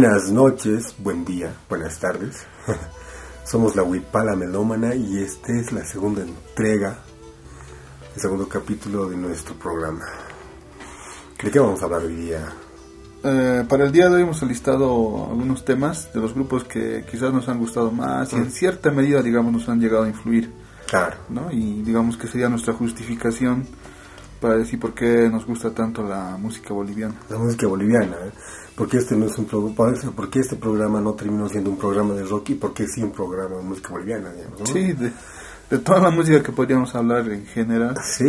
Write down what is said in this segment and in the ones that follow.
Buenas noches, buen día, buenas tardes. Somos la Huipala Melómana y esta es la segunda entrega, el segundo capítulo de nuestro programa. ¿De qué vamos a hablar hoy día? Eh, para el día de hoy hemos listado algunos temas de los grupos que quizás nos han gustado más y en cierta medida, digamos, nos han llegado a influir. Claro. ¿no? Y digamos que sería nuestra justificación para decir por qué nos gusta tanto la música boliviana. La música boliviana, ¿eh? porque este no es un pro- por qué este programa no terminó siendo un programa de rock y por qué sí un programa de música boliviana, digamos, ¿no? Sí, de, de toda la música que podríamos hablar en general, Sí,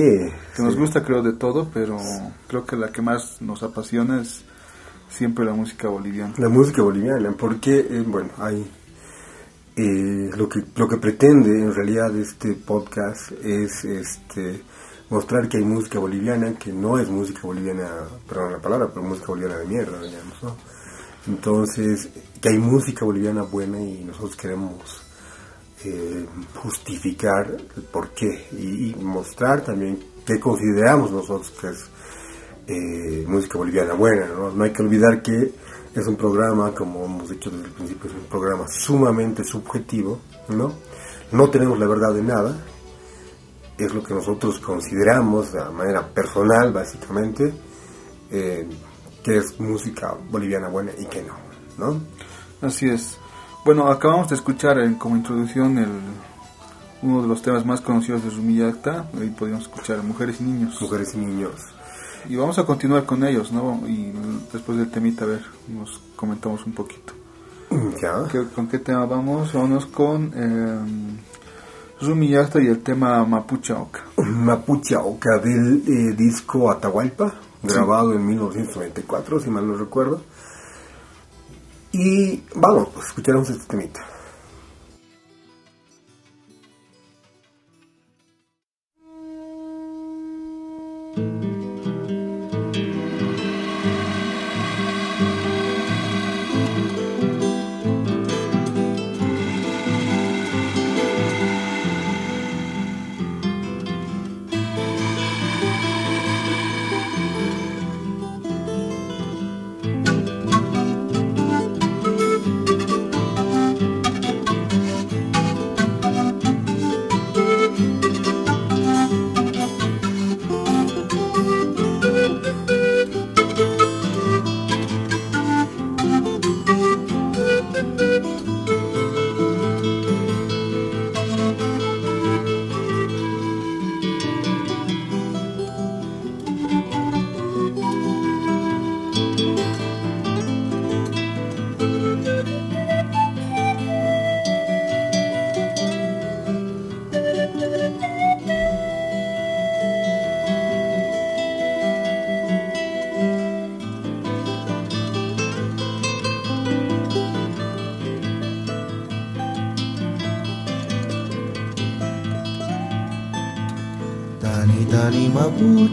que nos gusta creo de todo, pero creo que la que más nos apasiona es siempre la música boliviana. La música boliviana, porque, eh, bueno, hay... eh, lo que lo que pretende en realidad este podcast es este mostrar que hay música boliviana que no es música boliviana perdón la palabra pero música boliviana de mierda digamos ¿no? entonces que hay música boliviana buena y nosotros queremos eh, justificar el por qué y, mostrar también qué consideramos nosotros que es eh, música boliviana buena. ¿no? no hay que olvidar que es un programa, como hemos dicho desde el principio, es un programa sumamente subjetivo. No, no tenemos la verdad de nada. Es lo que nosotros consideramos de manera personal, básicamente, eh, que es música boliviana buena y que no. ¿no? Así es. Bueno, acabamos de escuchar en, como introducción el, uno de los temas más conocidos de Rumiyacta. Ahí podríamos escuchar Mujeres y Niños. Mujeres y niños. Y vamos a continuar con ellos, ¿no? Y después del temita, a ver, nos comentamos un poquito. ¿Ya? ¿Qué- ¿Con qué tema vamos? Vamos con eh, Rumiyacta y el tema Mapucha Oca. Mapuche Oca del eh, disco Atahualpa, grabado en 1994, si mal no recuerdo. Y vamos, pues escuchamos este temita.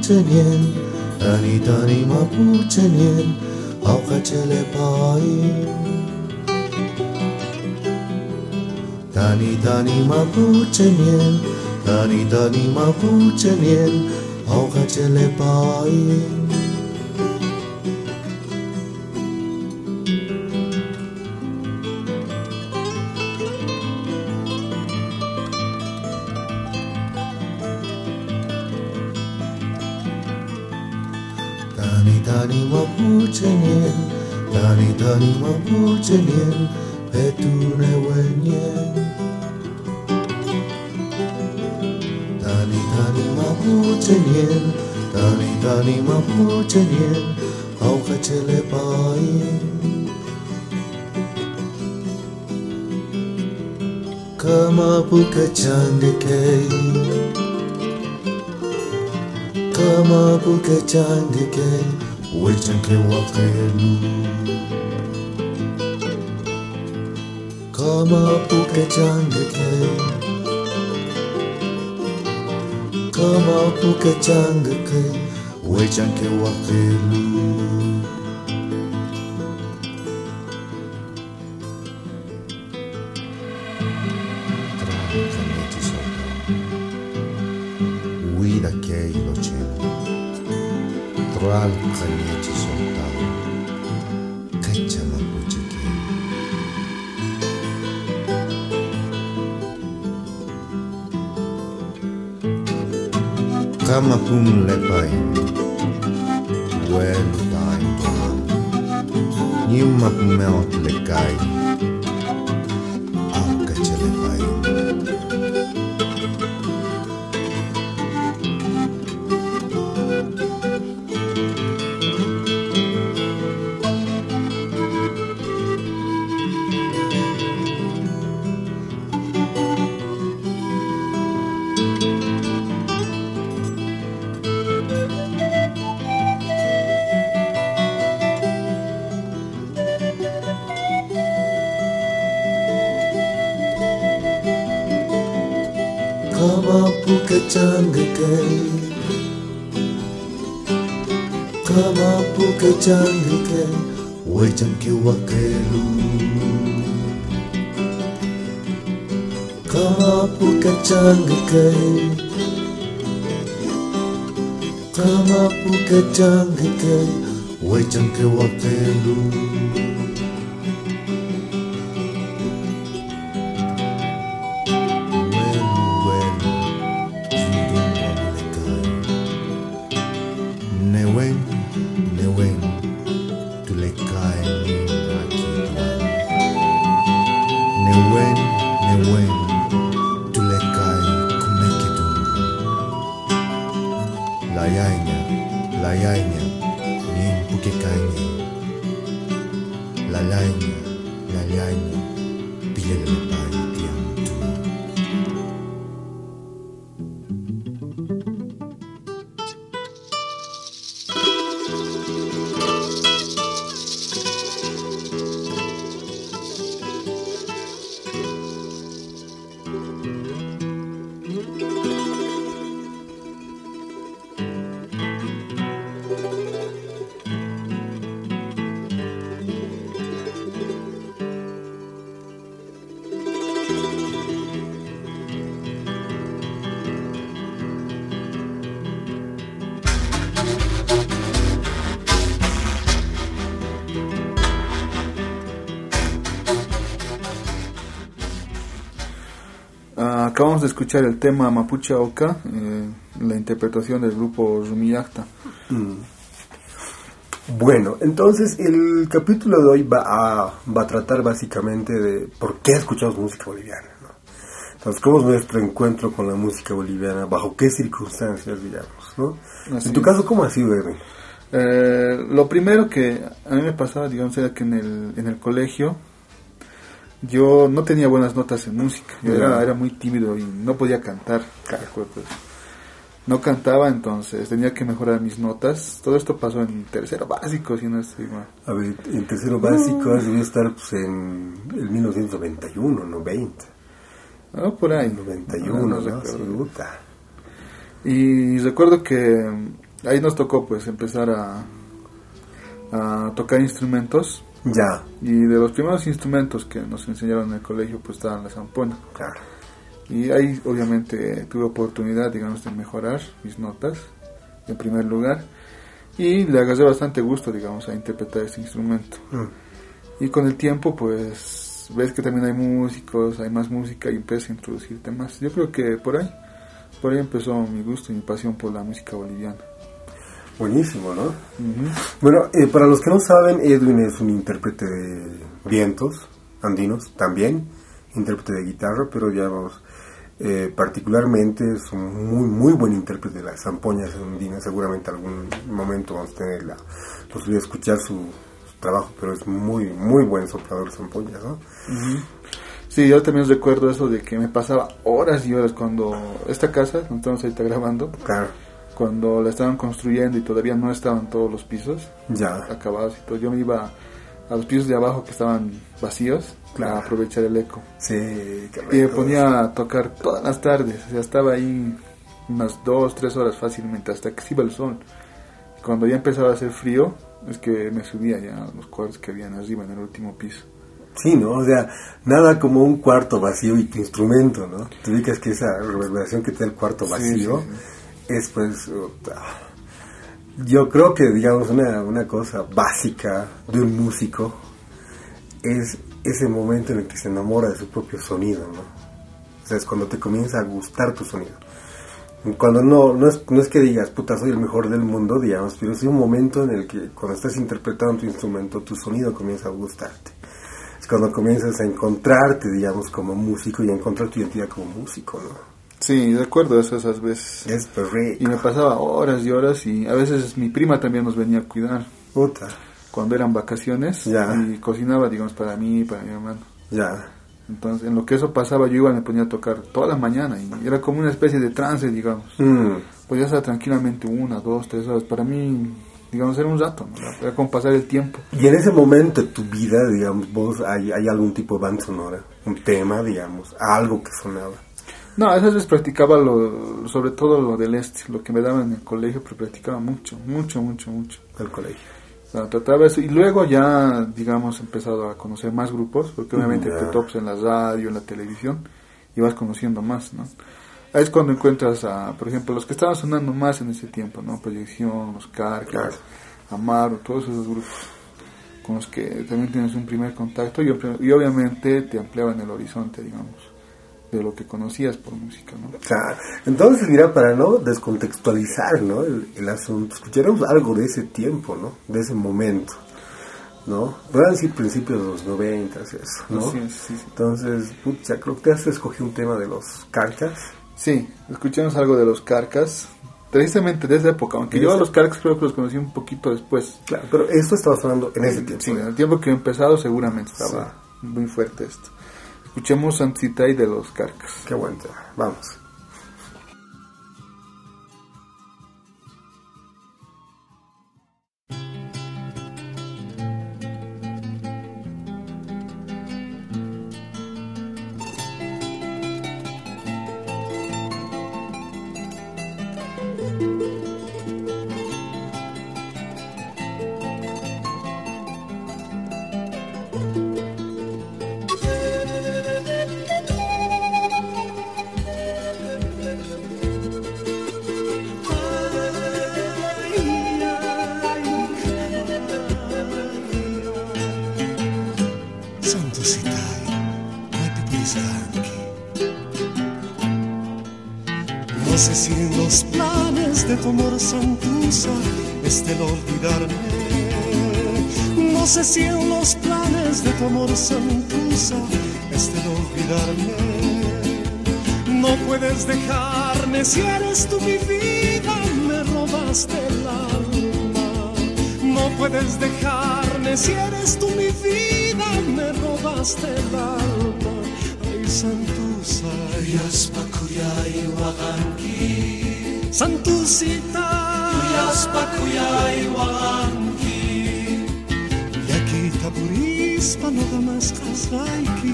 着念，而你的礼貌不争念，好喝着泪抱怨。但你的礼不争念，而你的礼貌不争念，好喝着泪抱。Mabu cenin, pedu newenye. Tani tani mabu cenin, tani 卡，为张给我吹牛 Kamu bukan canggih, kau 路 you aquelu Kamapu kacanga kai Kamapu kacanga kai Wai changke wakelu Kamapu kacanga Layainya Pilelepai tiang tu Ah, acabamos de escuchar el tema Mapuche Oca, eh, la interpretación del grupo Rumiyakta. Bueno, entonces el capítulo de hoy va a, va a tratar básicamente de por qué escuchamos música boliviana. ¿no? Entonces, ¿cómo es nuestro encuentro con la música boliviana? ¿Bajo qué circunstancias, digamos? ¿no? Así en tu es. caso, ¿cómo ha sido, Edwin? Eh, lo primero que a mí me pasaba, digamos, era que en el, en el colegio yo no tenía buenas notas en música. Yo era, era muy tímido y no podía cantar. eso. No cantaba, entonces tenía que mejorar mis notas. Todo esto pasó en tercero básico, si no estoy mal. A ver, en tercero básico debido estar pues, en el 1991, no 20. Ah, por ahí. 91, No, ¿no? no recuerdo. Y recuerdo que ahí nos tocó pues empezar a, a tocar instrumentos. Ya, Y de los primeros instrumentos que nos enseñaron en el colegio pues estaban la zampona. claro. Y ahí obviamente tuve oportunidad, digamos, de mejorar mis notas en primer lugar. Y le agarré bastante gusto, digamos, a interpretar este instrumento. Mm. Y con el tiempo, pues, ves que también hay músicos, hay más música y empiezas a introducir temas. Yo creo que por ahí, por ahí empezó mi gusto y mi pasión por la música boliviana. Buenísimo, ¿no? Bueno, eh, para los que no saben, Edwin es un intérprete de vientos andinos también, intérprete de guitarra, pero digamos, eh, particularmente es un muy, muy buen intérprete de las zampoñas andinas. Seguramente algún momento vamos a tener la posibilidad de escuchar su, su trabajo, pero es muy, muy buen soplador de zampoñas, ¿no? Sí, yo también recuerdo eso de que me pasaba horas y horas cuando esta casa, donde estamos ahorita grabando, Claro, cuando la estaban construyendo y todavía no estaban todos los pisos ya, acabados y todo, yo me iba a los pisos de abajo que estaban vacíos Claro. para aprovechar el eco. sí, qué Y me ponía a tocar todas las tardes, o sea, estaba ahí unas dos, tres horas fácilmente hasta que se iba el sol. Cuando ya empezaba a hacer frío, es que me subía ya a los cuartos que habían arriba en el último piso. Sí, ¿no? O sea, nada como un cuarto vacío y tu instrumento, ¿no? Te ubicas que esa reverberación que te da el cuarto Sí, vacío sí, es pues... Yo creo que, digamos, una, una cosa básica de un músico es ese momento en el que se enamora de su propio sonido, ¿no? O sea, es cuando te comienza a gustar tu sonido. Cuando no, no es, no es que digas, puta, soy el mejor del mundo, digamos, pero es un momento en el que cuando estás interpretando tu instrumento, tu sonido comienza a gustarte. Es cuando comienzas a encontrarte, digamos, como músico y a encontrar tu identidad como músico, ¿no? Sí, de acuerdo, eso esas veces. Es perfecto. Y me pasaba horas y horas y a veces mi prima también nos venía a cuidar Puta, cuando eran vacaciones Ya. y cocinaba, digamos, para mí y para mi hermano. ya. Entonces, en lo que eso pasaba, yo igual me ponía a tocar toda la mañana y era como una especie de trance, digamos. Mm, Podía estar tranquilamente una, dos, tres horas. Para mí, digamos, era un rato, ¿no? era como pasar el tiempo. Y en ese momento de tu vida, digamos, vos hay, hay algún tipo de banda sonora, un tema, digamos, algo que sonaba. No, a veces practicaba lo, sobre todo lo del este, lo que me daban en el colegio, pero practicaba mucho, mucho, mucho, mucho. Al colegio. O sea, trataba eso y luego ya, digamos, he empezado a conocer más grupos, porque obviamente te tops en la radio, en la televisión, y vas conociendo más, ¿no? Ahí es cuando encuentras a, por ejemplo, los que estaban sonando más en ese tiempo, ¿no? Proyección, los Carcas, Claro. Amaro, todos esos grupos con los que también tienes un primer contacto y, y obviamente te ampliaban el horizonte, digamos, de lo que conocías por música, ¿no? Claro. Entonces, mira, para no descontextualizar, ¿no? El, el asunto, escucharemos algo de ese tiempo, ¿no? De ese momento, ¿no? Pueden decir principios de los 90, eso, ¿no? Sí, sí. Entonces, pucha, creo que has escogido un tema de los carcas. Sí, escuchamos algo de los Carcas, precisamente de esa época, aunque yo a los Carcas creo que los conocí un poquito después. Claro, pero esto estaba sonando en ese tiempo. Sí, en el tiempo que he empezado seguramente estaba muy fuerte esto. Escuchemos Anticitai de los Carcas. Qué buen. Vamos. Amor santusa esté el olvidarme. No sé si en los planes de tu amor santusa esté el olvidarme. No puedes dejarme si eres tú mi vida, me robaste el alma. No puedes dejarme si eres tú mi vida, me robaste el alma. Ay, Santusa, Santusita, Yaspakuyay waganki Yakita purispa no damas kazaiki,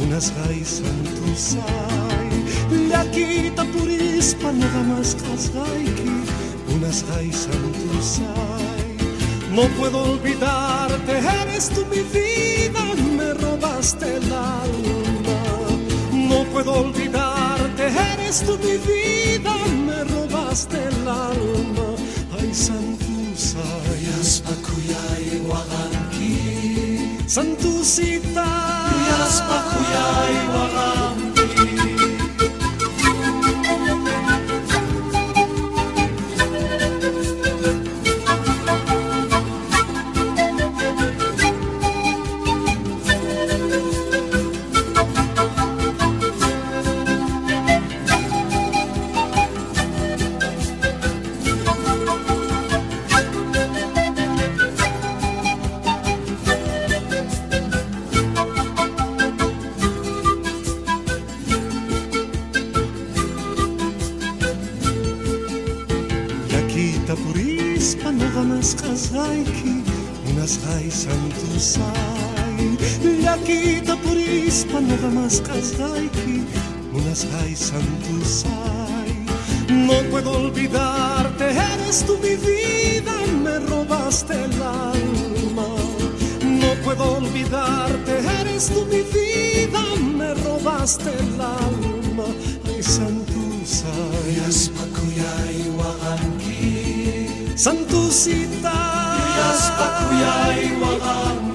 unas gai santusai. Yakita purispa no damas kazaiki, unas gai santusai. No puedo olvidarte, eres tú mi vida, me robaste el alma. No puedo olvidarte, eres tú mi vida, robaste el alma. Ay, Santusai, Yaspakuyay waganki Santusita, Yaspakuyay waganki Santusai. Yaspakuyay waganki Santusita Yaspakuyay waganki mundo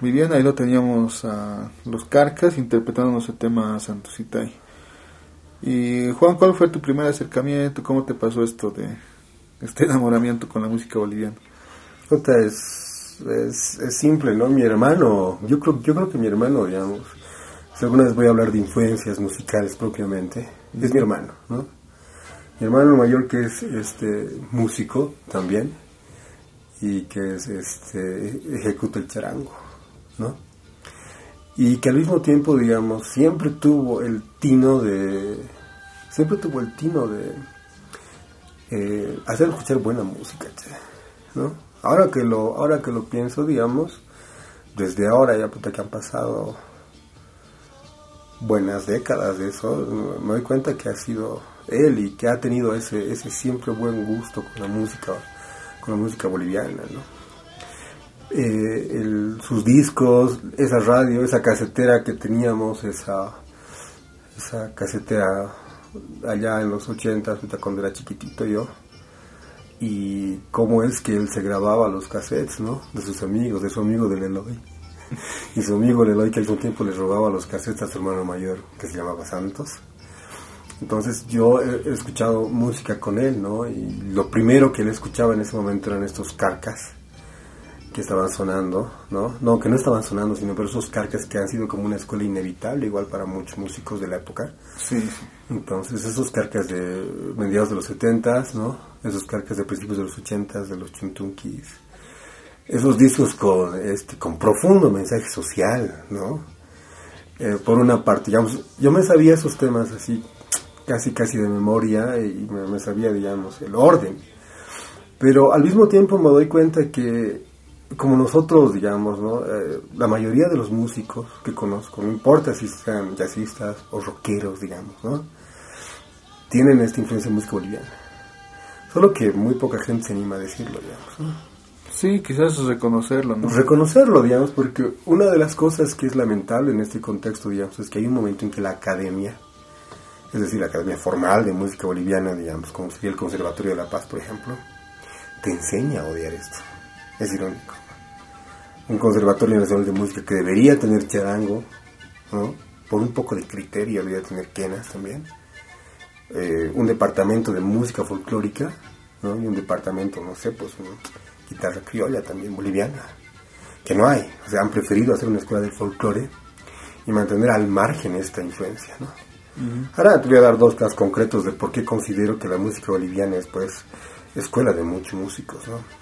Muy bien, ahí lo teníamos a los Carcas interpretándonos el tema Santositay. Y Juan, ¿cuál fue tu primer acercamiento? ¿Cómo te pasó esto de este enamoramiento con la música boliviana? Puta, es, es, es simple, ¿no? Mi hermano, yo creo, yo creo que mi hermano, digamos, si alguna vez voy a hablar de influencias musicales propiamente, es mi hermano, ¿no? Mi hermano mayor que es este músico también y que es este ejecuta el charango, Y que al mismo tiempo, digamos, siempre tuvo el tino de siempre tuvo el tino de eh, hacer escuchar buena música, ¿no? Ahora que lo ahora que lo pienso, digamos, desde ahora ya puta que han pasado buenas décadas de eso, me doy cuenta que ha sido él y que ha tenido ese, ese siempre buen gusto con la música, con la música boliviana, ¿no? Eh, el- sus discos, esa radio, esa casetera que teníamos, esa, esa casetera allá en los 80, cuando era chiquitito yo, y cómo es que él se grababa los cassettes, ¿no? De sus amigos, de su amigo del Eloy. Y su amigo el Eloy que al mismo tiempo le robaba los cassettes a su hermano mayor, que se llamaba Santos. Entonces yo he, he escuchado música con él, ¿no? Y lo primero que él escuchaba en ese momento eran estos carcas que estaban sonando, ¿no? No, que no estaban sonando, sino pero esos carcas que han sido como una escuela inevitable, igual para muchos músicos de la época. Sí. Entonces, esos carcas de mediados de los 70s, ¿no? Esos carcas de principios de los 80s, de los chuntunkis. Esos discos con, este, con profundo mensaje social, ¿no? Eh, por una parte, digamos, yo me sabía esos temas así, casi, casi de memoria, y me, me sabía, digamos, el orden. Pero al mismo tiempo me doy cuenta que, como nosotros, digamos, ¿no? Eh, la mayoría de los músicos que conozco, no importa si sean jazzistas o rockeros, digamos, ¿no? Tienen esta influencia en música boliviana. Solo que muy poca gente se anima a decirlo, digamos. ¿no? Sí, quizás reconocerlo, ¿no? Reconocerlo, digamos, porque una de las cosas que es lamentable en este contexto, digamos, es que hay un momento en que la academia, es decir, la academia formal de música boliviana, digamos, como sería el Conservatorio de la Paz, por ejemplo, te enseña a odiar esto. Es irónico. Un Conservatorio Nacional de Música que debería tener charango, ¿no? Por un poco de criterio debería tener quenas también. Eh, un departamento de música folclórica, ¿no? Y un departamento, no sé, pues, una guitarra criolla también boliviana, que no hay. O sea, han preferido hacer una escuela del folclore y mantener al margen esta influencia, ¿no? Ahora te voy a dar dos casos concretos de por qué considero que la música boliviana es, pues, escuela de muchos músicos, ¿no?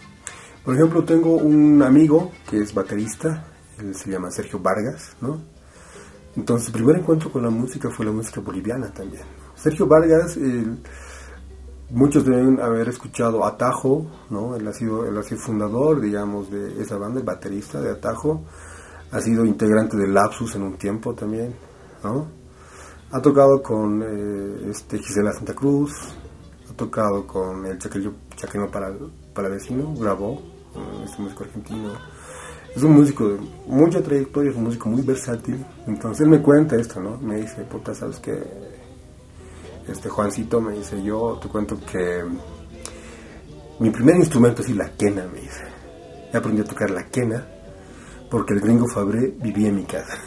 Por ejemplo, tengo un amigo que es baterista, él se llama Sergio Vargas, ¿no? Entonces, el primer encuentro con la música fue la música boliviana también. Sergio Vargas, muchos deben haber escuchado Atajo, ¿no? Él ha sido, él ha sido fundador, digamos, de esa banda, el baterista de Atajo. Ha sido integrante de Lapsus en un tiempo también, ¿no? Ha tocado con eh, este, Gisela Santa Cruz, ha tocado con el Chaqueño, Chaqueño para, para Vecino, grabó, este músico argentino. Es un músico de mucha trayectoria, es un músico muy versátil. Entonces él me cuenta esto, ¿no? Me dice, puta, ¿sabes qué? Este Juancito me dice, yo te cuento que mi primer instrumento es la quena, me dice. He aprendido a tocar la quena porque el gringo Fabré vivía en mi casa.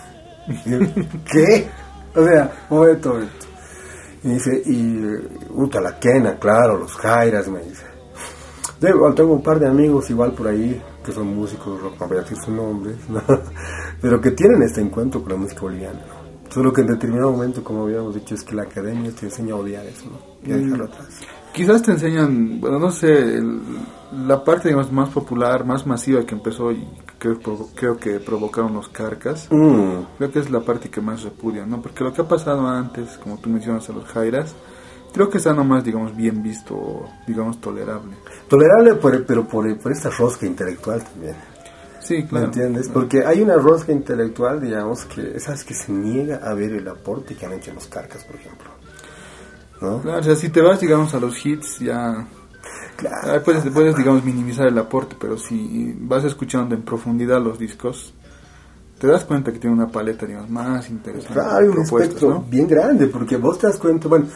¿Qué? O sea, momento, momento. Y dice, y puta, la quena, claro, los jairas, me dice. Tengo, tengo un par de amigos igual por ahí que son músicos, rock, no voy a decir sus nombres, ¿no? pero que tienen este encuentro con la música boliviana. ¿no? Solo que en determinado momento, como habíamos dicho, es que la academia te enseña a odiar eso ¿no? y a dejarlo atrás. Quizás te enseñan, bueno, no sé, el- la parte digamos, más popular, más masiva que empezó y creo que provocaron los carcas. Mm, Creo que es la parte que más repudian, ¿no? Porque lo que ha pasado antes, como tú mencionas a los Jairas, creo que está nomás, digamos, bien visto, digamos, tolerable. Tolerable, por- pero por, por esta rosca intelectual también. Sí, ¿Me claro. entiendes? Porque hay una rosca intelectual, digamos, que sabes que se niega a ver el aporte que han hecho los carcas, por ejemplo. ¿No? Claro, o sea, si te vas, digamos, a los hits, ya Ah, puedes, puedes, digamos, minimizar el aporte, pero si vas escuchando en profundidad los discos, te das cuenta que tiene una paleta, digamos, más interesante. Claro, un espectro bien grande, porque vos te das cuenta, bueno,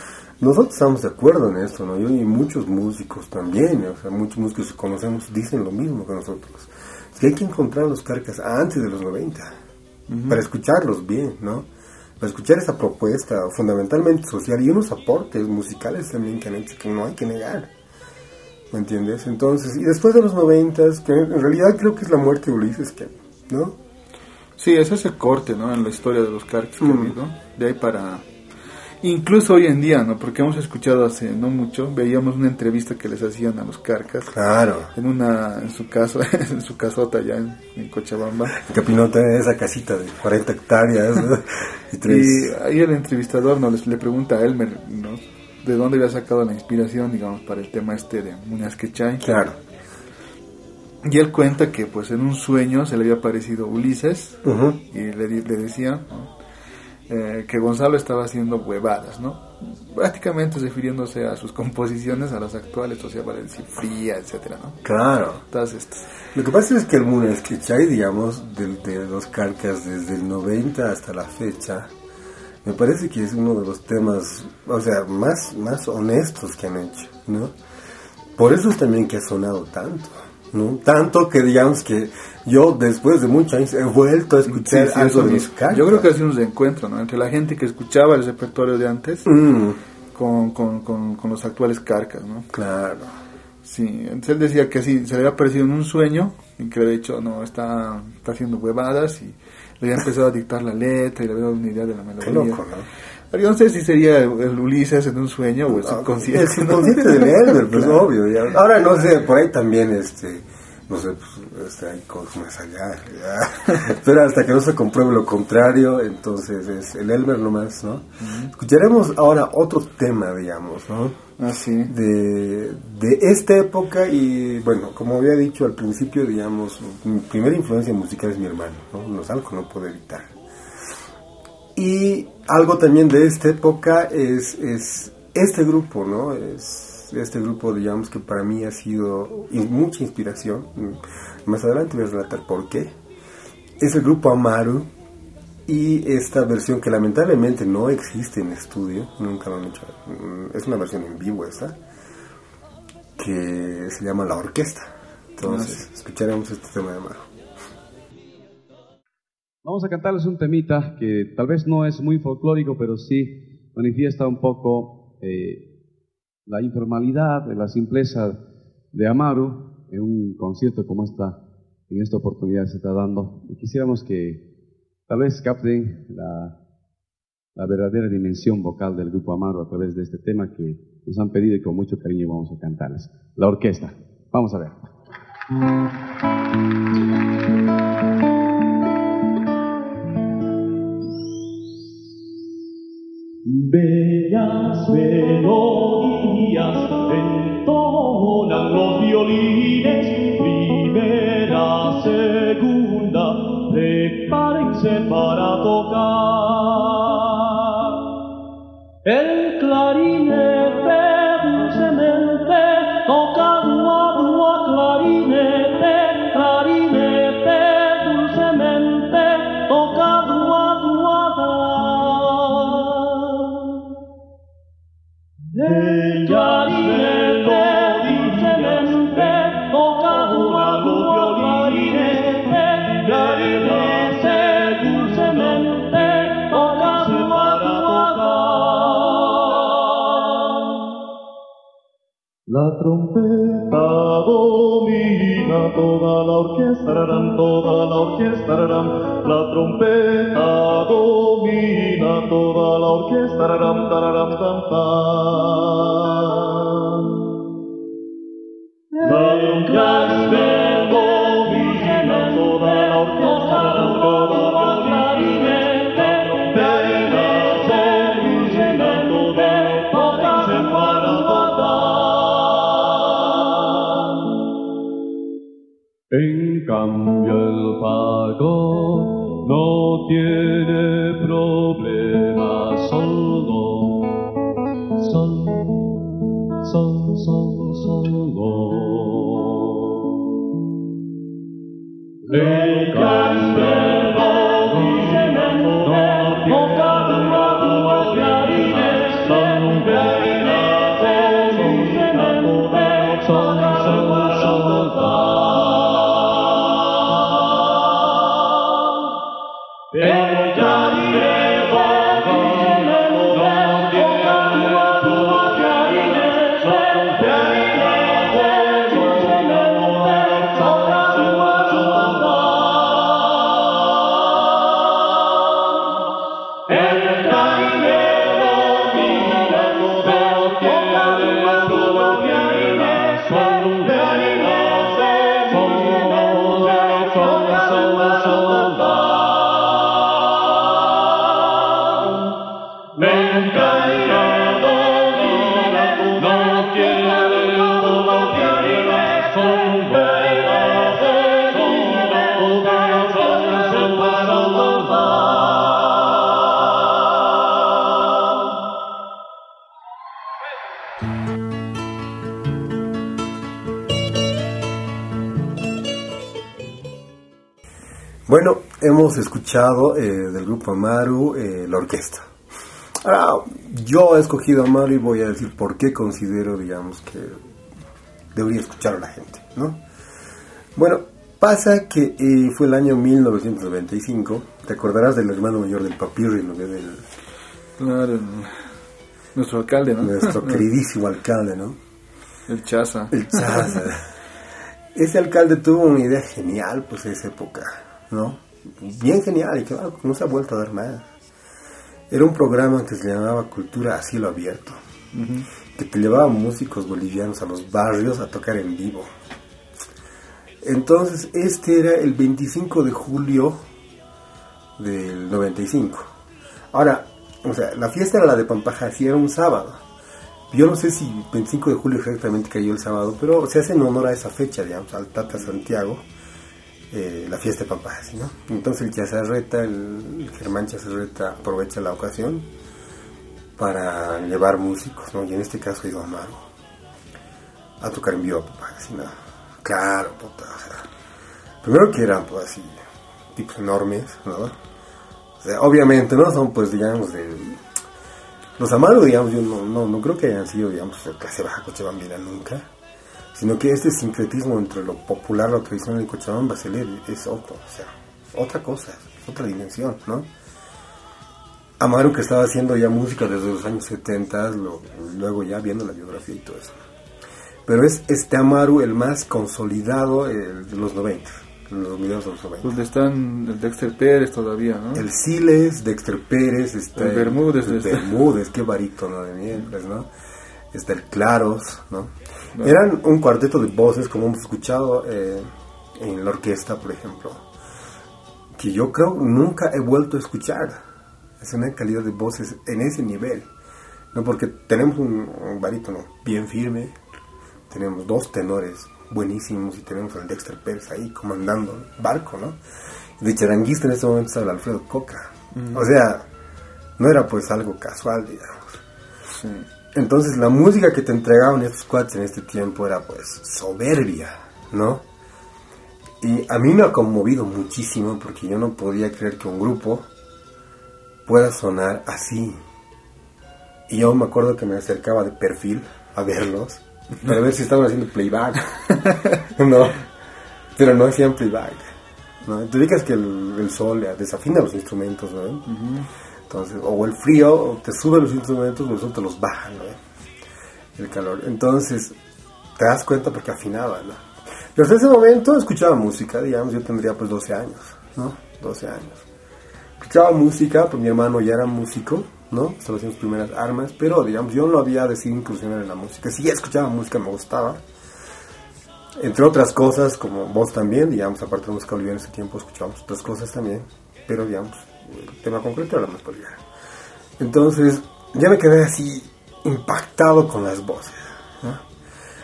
nosotros estamos de acuerdo en esto, ¿no? Yo y muchos músicos también, o sea, muchos músicos que conocemos dicen lo mismo que nosotros. Es que hay que encontrar los carcas antes de los 90, para escucharlos bien, ¿no? Para escuchar esa propuesta fundamentalmente social y unos aportes musicales también que han hecho que no hay que negar. ¿Me entiendes? Entonces, y después de los 90, que en realidad creo que es la muerte de Ulises, que, ¿no? Sí, ese es el corte, ¿no? En la historia de los carcas que ¿no? De ahí para Incluso hoy en día, ¿no? Porque hemos escuchado hace no mucho, veíamos una entrevista que les hacían a los carcas. Claro. En una, en su casa, en su casota allá en, Cochabamba. Capinota, esa casita de 40 hectáreas. y, ahí el entrevistador ¿no? les, le pregunta a Elmer, ¿no? De dónde había sacado la inspiración, digamos, para el tema este de Muñoz Quechay. Claro. Y él cuenta que pues en un sueño se le había aparecido Ulises y le, le decía, eh, que Gonzalo estaba haciendo huevadas, ¿no? Prácticamente refiriéndose a sus composiciones, a las actuales, o sea, Valencia Fría, etcétera, ¿no? Claro. Todas estas. Lo que pasa es que el Muna hay, digamos, de, de los carcas desde el 90 hasta la fecha, me parece que es uno de los temas, o sea, más, más honestos que han hecho, ¿no? Por eso es también que ha sonado tanto, ¿no? Tanto que digamos que yo después de muchos años he vuelto a escuchar algo de mis Yo creo que ha sido un reencuentro, ¿no? Entre la gente que escuchaba el repertorio de antes mm. con, con, con, los actuales carcas, ¿no? Claro. Sí, entonces él decía que sí, se le había aparecido en un sueño, y que de hecho no está, está haciendo huevadas y le había empezado a dictar la letra y le había dado una idea de la melodía. Qué loco, ¿no? Yo no sé si sería el Ulises en un sueño o el subconsciente. El subconsciente de él, pues obvio. Ya. Ahora no sé, por ahí también este no sé, pues este, hay cosas allá, pero hasta que no se compruebe lo contrario, entonces es el Elmer nomás, ¿no? Escucharemos ahora otro tema, digamos, ¿no? Ah, sí. De, de esta época y, bueno, como había dicho al principio, digamos, mi primera influencia musical es mi hermano, ¿no? Es algo no puedo evitar. Y algo también de esta época es, es este grupo, ¿no? Es este grupo, digamos que para mí ha sido mucha inspiración. Más adelante voy a relatar por qué. Es el grupo Amaru y esta versión que lamentablemente no existe en estudio, nunca lo han hecho. Es una versión en vivo esa, que se llama La Orquesta. Entonces, escucharemos este tema de Amaru. Vamos a cantarles un temita que tal vez no es muy folclórico, pero sí manifiesta un poco eh, la informalidad, la simpleza de Amaru en un concierto como esta, en esta oportunidad se está dando. Y quisiéramos que tal vez capten la, la verdadera dimensión vocal del grupo Amaru a través de este tema que nos han pedido y con mucho cariño vamos a cantarles. La orquesta. Vamos a ver. Melodías entonan los violines, primera, segunda, prepárense para tocar. Toda la orquesta, rarán, toda la orquesta, rarán. La trompeta domina toda la orquesta, rarán, tararán, tan, tan. La escuchado eh, del grupo Amaru eh, la orquesta. Ahora, yo he escogido Amaru y voy a decir por qué considero, digamos, que debería escuchar a la gente, ¿no? Bueno, pasa que eh, fue el año 1995, te acordarás del hermano mayor del Papirri, ¿no? Del, Claro, nuestro alcalde, ¿no? nuestro queridísimo alcalde, ¿no? El Chaza. El Chaza. Ese alcalde tuvo una idea genial, pues, en esa época, ¿no? Bien genial, y que ah, no se ha vuelto a dar más. Era un programa que se llamaba Cultura a Cielo Abierto, que te llevaba músicos bolivianos a los barrios a tocar en vivo. Entonces, este era el 25 de julio del 95. Ahora, o sea, la fiesta era la de Pampajas y era un sábado. Yo no sé si 25 de julio exactamente cayó el sábado, pero se hace en honor a esa fecha, digamos, al Tata Santiago, eh, la fiesta de Pampajas, ¿no? Entonces el Chazarreta, el, Germán Chazarreta aprovecha la ocasión para llevar músicos, ¿no? Y en este caso ido Amaro a tocar en vivo a Pampajas, ¿no? Claro, puta, o sea, primero que eran, pues, así, tipos enormes, ¿no? O sea, obviamente no son, pues, digamos, de... Los Amaro, digamos, yo no, no, no creo que hayan sido, digamos, de clase baja cochabambina nunca, sino que este sincretismo entre lo popular, lo tradicional en Cochabamba es otro, o sea, otra cosa, es otra dimensión, ¿no? Amaro que estaba haciendo ya música desde los años 70, lo- luego ya viendo la biografía y todo eso. Pero es este Amaru el más consolidado eh, de los 90, en los videos de los 90. Donde están el Dexter Pérez todavía, ¿no? El Siles, Dexter Pérez, está El Bermúdez, el está- Bermúdez, qué barítono de miércoles, ¿no? Está el Claros, ¿no? Eran un cuarteto de voces, como hemos escuchado eh, en la orquesta, por ejemplo, que yo creo nunca he vuelto a escuchar. Es una calidad de voces en ese nivel, ¿no? Porque tenemos un, un barítono bien firme, tenemos dos tenores buenísimos y tenemos al Dexter Pérez ahí comandando el barco, ¿no? De charanguista en ese momento estaba el Alfredo Coca. O sea, no era pues algo casual, digamos. Sí. Entonces la música que te entregaban estos cuates en este tiempo era pues soberbia, ¿no? Y a mí me ha conmovido muchísimo porque yo no podía creer que un grupo pueda sonar así. Y yo me acuerdo que me acercaba de perfil a verlos, para ver si estaban haciendo playback. no, pero no hacían playback. ¿no? Te ubicas que el sol desafina los instrumentos, ¿no? Entonces, o el frío o te sube los instrumentos, los otros los bajan, ¿no? El calor. Entonces, te das cuenta porque afinaba, ¿no? Pero hasta ese momento escuchaba música, digamos, yo tendría pues 12 años, ¿no? 12 años. Escuchaba música, pues mi hermano ya era músico, ¿no? Estaba haciendo primeras armas, pero digamos, yo no había decidido incursionar en la música. Sí, escuchaba música, me gustaba. Entre otras cosas, como vos también, digamos, aparte de música boliviana en ese tiempo, escuchábamos otras cosas también, pero digamos, el tema concreto era la boliviana. Entonces, ya me quedé así impactado con las voces.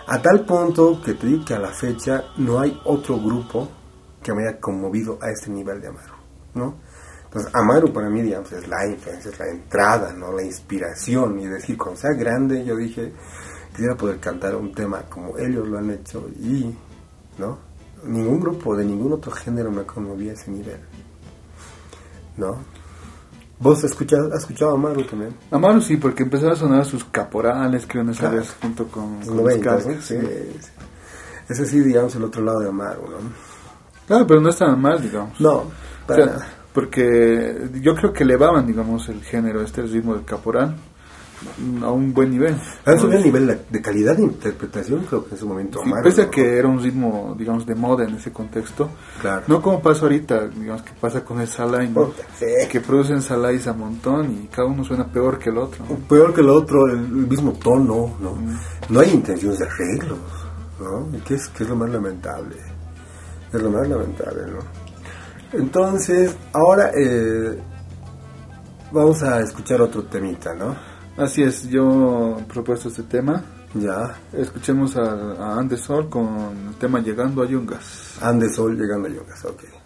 A tal punto que te digo que a la fecha no hay otro grupo que me haya conmovido a este nivel de Amaru, ¿no? Entonces, Amaru para mí, es la influencia, es la entrada, ¿no? La inspiración. Y decir, cuando sea grande, yo dije, quisiera poder cantar un tema como ellos lo han hecho y, ¿no? ningún grupo de ningún otro género me conmovía a ese nivel. ¿No? ¿Vos has escuchado, has escuchado a Amaru también? Amaru sí, porque empezaron a sonar sus caporales, creo, en esa Claro. vez, junto con, Los con 90, los ¿no? Cascas, Sí, sí. sí. Ese sí, digamos, el otro lado de Amaru, ¿no? Claro, pero no estaban mal, digamos. No, O para sea, nada. porque yo creo que elevaban, digamos, el género, este ritmo del caporal a un buen nivel. Han ¿no? subido el nivel de- calidad de interpretación, creo que en su momento Sí, Amaru. pese a ¿no? que era un ritmo, digamos, de moda en ese contexto, Claro. no como pasa ahorita, digamos, que pasa con el Salai, ¿no? Puta, sí. que producen Salais a montón y cada uno suena peor que el otro. ¿no? Peor que el otro, el, el mismo tono, ¿no? Mm. No hay intenciones de arreglos, ¿no? Que es, que es lo más lamentable. Es lo más lamentable, ¿no? Entonces, ahora eh, vamos a escuchar otro temita, ¿no? Así es, yo he propuesto este tema. Ya. Escuchemos a, a Andesol con el tema Llegando a Yungas. Ande Sol llegando a Yogas, ok.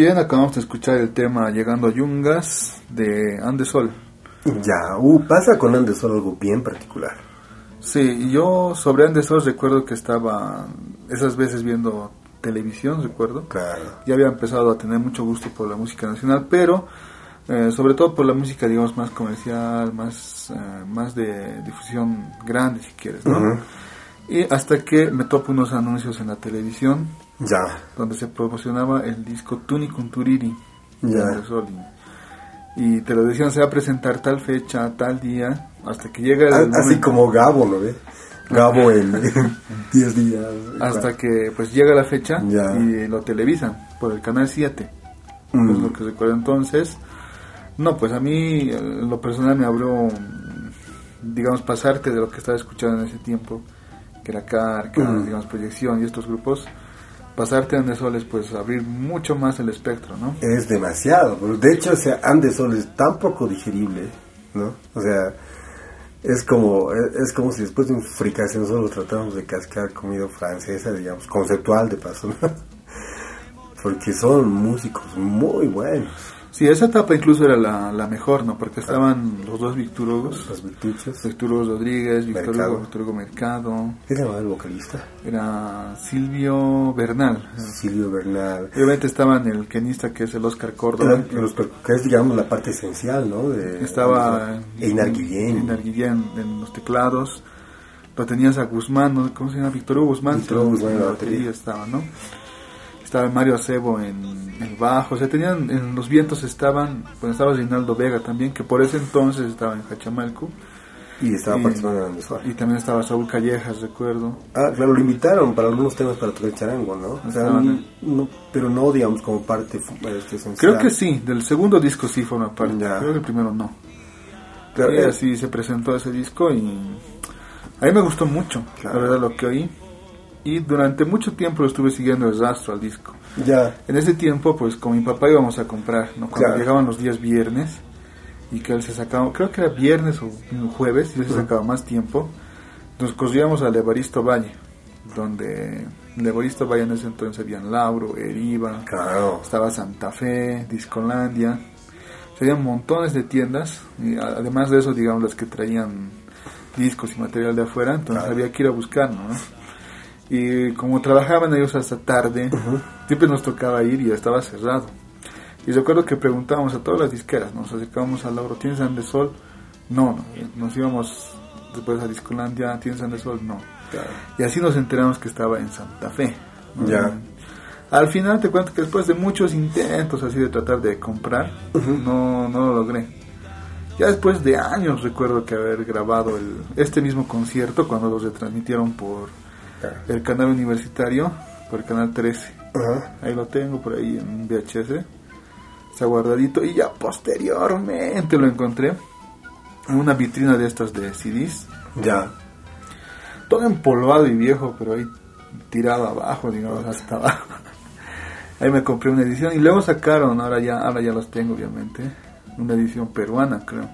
Bien, acabamos de escuchar el tema Llegando a Yungas de Andesol. Ya, uh, pasa con Andesol algo bien particular. Sí, yo sobre Andesol recuerdo que estaba esas veces viendo televisión, recuerdo. Claro. Ya había empezado a tener mucho gusto por la música nacional, pero eh, sobre todo por la música, digamos, más comercial, más, eh, más de difusión grande, si quieres, ¿no? Y hasta que me topo unos anuncios en la televisión Ya, donde se promocionaba el disco Tuni Turiri Ya. Y, te lo decían, se va a presentar tal fecha, tal día, hasta que llega el A- así momento- como Gabo, ¿no ve? Gabo en 10 días. hasta que pues llega la fecha Ya. y lo televisan por el canal 7 Mm. es lo que recuerdo entonces no pues a mí lo personal me abrió digamos pasarte de lo que estaba escuchando en ese tiempo que era Carca, Mm. digamos proyección y estos grupos pasarte a Andesol es pues abrir mucho más el espectro no Es demasiado. De hecho, o sea, Andesol es tan poco digerible, ¿no? O sea, es como, es, es como si después de un fricación solo tratamos de cascar comida francesa, digamos, conceptual de paso, ¿no? Porque son músicos muy buenos, sí esa etapa incluso era la, la mejor no porque estaban los dos victurogos los virtuchos. Víctor Hugo Rodríguez, Víctor Mercado. Hugo, Víctor Hugo Mercado, ¿Qué se llama el vocalista? era Silvio Bernal. Silvio Bernal. Obviamente estaban el pianista que es el Oscar Córdoba. Era- los per- que es, digamos, la parte esencial, ¿no? De, Estaba Einar Guillén. Einar Guillén en los teclados. Lo tenías a Guzmán, ¿no? ¿cómo se llama? Víctor Hugo Guzmán. Víctor Hugo Guzmán en la batería. estaba, ¿no? Estaba Mario Acebo en el bajo. O sea, tenían, en los vientos estaban, bueno, estaba Reinaldo Vega también, que por ese entonces estaba en Cachamalco. Y estaba Y- participando en Andesol. Y también estaba Saúl Callejas, recuerdo. Ah, claro, lo invitaron para algunos temas para tocar el charango, ¿no? O sea, no- pero no, digamos, como parte este, esencial. Creo que sí, del segundo disco sí forma parte. Ya. Creo que el primero no. Claro, Y eh, así se presentó ese disco y a mí me gustó mucho, Claro. la verdad, lo que oí. Y durante mucho tiempo lo estuve siguiendo el rastro al disco. Ya, En ese tiempo, pues con mi papá íbamos a comprar, ¿no? Cuando Claro. llegaban los días viernes y que él se sacaba, creo que era viernes o jueves, y él se sacaba más tiempo, nos corríamos al Evaristo Valle, donde en Evaristo Valle en ese entonces habían Lauro, Eriva, claro. estaba Santa Fe, Discolandia, serían montones de tiendas, y a- además de eso, digamos, las que traían discos y material de afuera, entonces Claro. había que ir a buscar, ¿no? Y como trabajaban ellos hasta tarde, siempre nos tocaba ir y ya estaba cerrado. Y recuerdo que preguntábamos a todas las disqueras, nos acercábamos al Lauro, ¿tienes Andesol? No, no, nos íbamos después a Discolandia, ¿tienes Andesol? No. claro. Y así nos enteramos que estaba en Santa Fe. ¿no? Ya. Al final te cuento que después de muchos intentos así de tratar de comprar, no, no lo logré. Ya después de años recuerdo que haber grabado el, este mismo concierto cuando lo retransmitieron por Claro. el canal universitario, por el canal 13. Ajá. Ahí lo tengo por ahí en VHS. Está guardadito y ya posteriormente lo encontré en una vitrina de estas de CDs Ya. todo empolvado y viejo, pero ahí tirado abajo, digamos, hasta abajo. Ahí me compré una edición y luego sacaron, ahora ya, ahora ya los tengo obviamente, una edición peruana creo,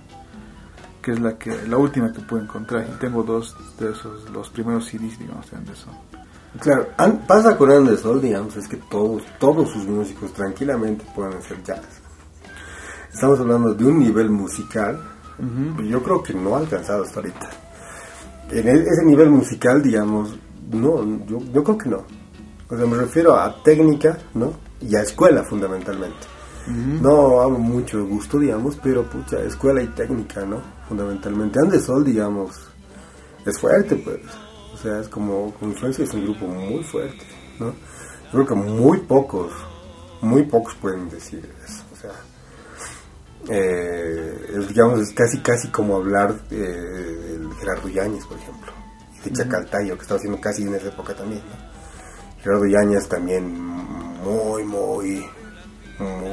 que es la que, la última que pude encontrar. Y tengo dos de esos, los primeros CDs, digamos, de Anderson. Claro, pasa con Andesol, digamos, es que todos, todos sus músicos tranquilamente pueden hacer jazz. Estamos hablando de un nivel musical, que yo creo que no ha alcanzado hasta ahorita. En e- ese nivel musical, digamos, no, yo, yo creo que no. O sea, me refiero a técnica, ¿no? Y a escuela, fundamentalmente. No hablo mucho de gusto, digamos, pero pucha, escuela y técnica, ¿no? Fundamentalmente. Andesol, digamos, es fuerte, pues. O sea, es como, influencia es un grupo muy fuerte, ¿no? Yo creo que muy pocos, muy pocos pueden decir eso. O sea, eh, digamos, es casi, casi como hablar eh, del Gerardo Yáñez, por ejemplo, y de Chacaltayo, que estaba haciendo casi en esa época también, ¿no? Gerardo Yáñez también muy, muy,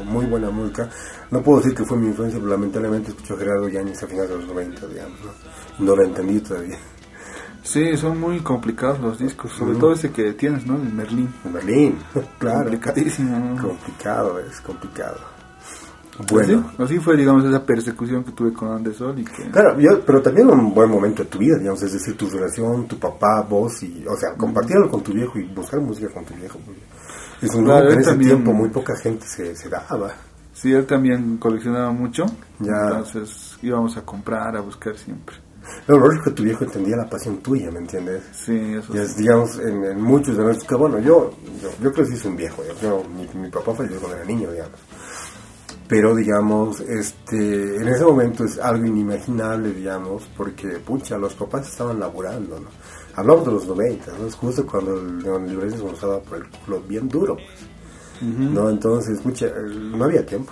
muy, buena música. No puedo decir que fue mi influencia, pero lamentablemente escucho a Gerardo Yáñez a finales de los 90, digamos, ¿no? No lo entendí todavía. Sí, son muy complicados los discos, sobre todo ese que tienes, ¿no? El Merlín. En Berlín, claro. Complicadísimo. Complicado, es complicado. Así, Bueno, así fue, digamos, esa persecución que tuve con Anderson y que... claro, yo- pero también un buen momento de tu vida, digamos, es decir, tu relación, tu papá, vos, y, o sea, compartirlo con tu viejo y buscar música con tu viejo. porque Es un Claro, en ese también- tiempo muy poca gente se, se daba. Sí, él también coleccionaba mucho. Ya. Entonces íbamos a comprar, a buscar siempre. Pero lo lógico que tu viejo entendía la pasión tuya, ¿me entiendes? Sí, eso Y sí. es, digamos, en, en muchos de nuestros que bueno, yo, yo, yo crecí sin un viejo, yo, yo- mi, mi papá falleció cuando era niño, digamos. Pero, digamos, este, en ese momento es algo inimaginable, digamos, porque, pucha, los papás estaban laburando, ¿no? Hablamos de los 90, ¿no? Es justo cuando el neoliberalismo se nos daba por el culo bien duro, pues. ¿no? Entonces, pucha, el- no había tiempo.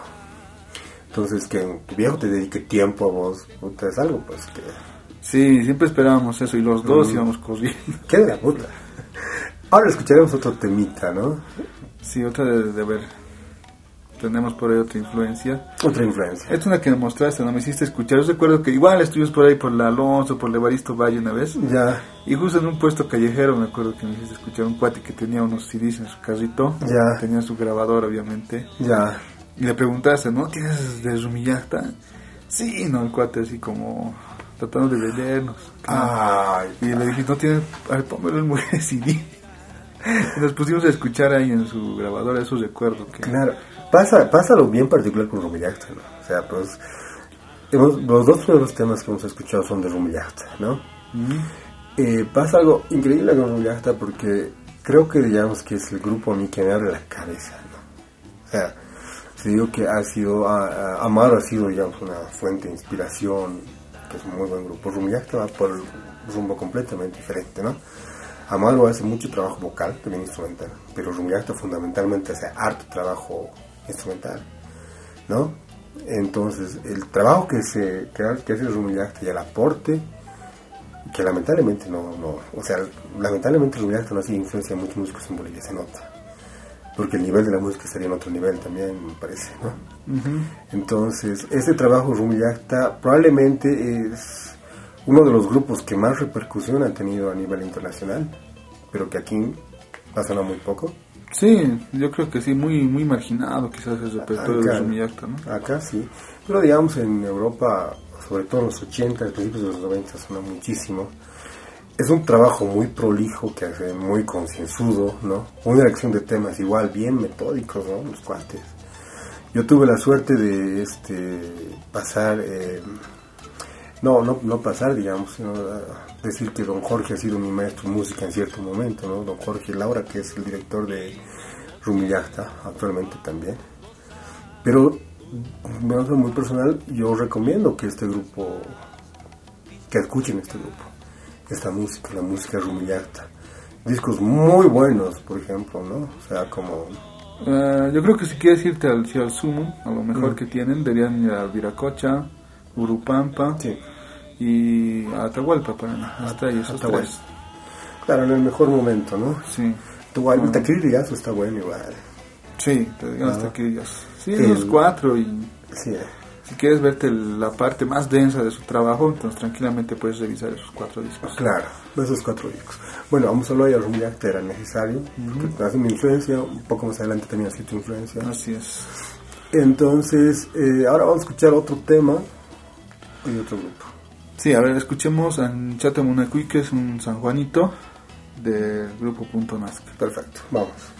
Entonces, que tu viejo te dedique tiempo a vos, puta, es algo, pues, que... Sí, siempre esperábamos eso y los dos íbamos corriendo. ¡Qué de la puta! Ahora escucharemos otro temita, ¿no? Sí, otra de, de ver. Tenemos por ahí otra influencia. Otra influencia. Es una que me mostraste, no me hiciste escuchar. Yo recuerdo que igual estuvimos por ahí por la Alonso, por el Evaristo Valle una vez. Ya, Y justo en un puesto callejero me acuerdo que me hiciste escuchar un cuate que tenía unos CDs en su carrito. Ya. Tenía su grabador, obviamente. ya. Y le preguntaste, ¿no? ¿Tienes de Rumillacta? Sí, no, el cuate así como tratando de vendernos. Ay, Y le dije, no tienes, a ver, pónmelo en mujer CD. Nos pusimos a escuchar ahí en su grabadora esos recuerdos que... claro. Pasa, pasa algo bien particular con Rumillacta, ¿no? O sea, pues, hemos- los dos primeros temas que hemos escuchado son de Rumillacta, ¿no? Eh, pasa algo increíble con Rumillacta porque creo que digamos que es el grupo a mí que me abre la cabeza, ¿no? O sea, si digo que ha sido, a- a- Amaro ha sido, digamos, una fuente de inspiración, que es un muy buen grupo. Rumillacta va por un rumbo completamente diferente, ¿no? Amaro hace mucho trabajo vocal, también instrumental, pero Rumillacta fundamentalmente hace harto trabajo instrumental, ¿no? Entonces, el trabajo que, se, que, que hace Rumillacta y el aporte, que lamentablemente no, no, o sea, lamentablemente Rumillacta no ha sido influencia de muchos músicos en Bolivia, se nota. Porque el nivel de la música estaría en otro nivel también, me parece, ¿no? Entonces, este trabajo Rumillacta probablemente es uno de los grupos que más repercusión ha tenido a nivel internacional, pero que aquí ha sonado muy poco. Sí, yo creo que sí, muy muy marginado quizás el repertorio de Acá, Rumillacta, ¿no? Acá sí, pero digamos en Europa, sobre todo en los 80, principios de los 90, suena muchísimo. Es un trabajo muy prolijo que hace, muy concienzudo, ¿no? Una elección de temas igual, bien metódicos, ¿no? Los cuates. Yo tuve la suerte de este pasar, eh, no, no, no pasar, digamos, sino ah, decir que don Jorge ha sido mi maestro de música en cierto momento, ¿no? Don Jorge Laura, que es el director de Rumillacta, actualmente también. Pero, manera muy personal, yo recomiendo que este grupo, que escuchen este grupo, esta música, la música Rumillacta. Discos muy buenos, por ejemplo, ¿no? O sea, como Eh, yo creo que si quieres irte al, sí, al Sumo, a lo mejor Mm. que tienen, deberían ir a Viracocha, Urupampa Sí. y Atahualpa, para, hasta ahí esos Atahualpa. tres. Claro, en el mejor momento, ¿no? Sí, Tu el Ah. taquirillazo está bueno igual. sí, te digo Ah. hasta que. Sí, El- esos cuatro y Sí, si quieres verte el- la parte más densa de su trabajo, entonces tranquilamente puedes revisar esos cuatro discos. claro, esos cuatro discos. Bueno, vamos a hablar de Rumillacta, era necesario, porque hace mi influencia, un poco más adelante también ha sido tu influencia. Así es. Entonces, eh, ahora vamos a escuchar otro tema y otro grupo. Sí, a ver, escuchemos a Chatamunacui, que es un San Juanito del grupo Punto Nazca. Perfecto, vamos.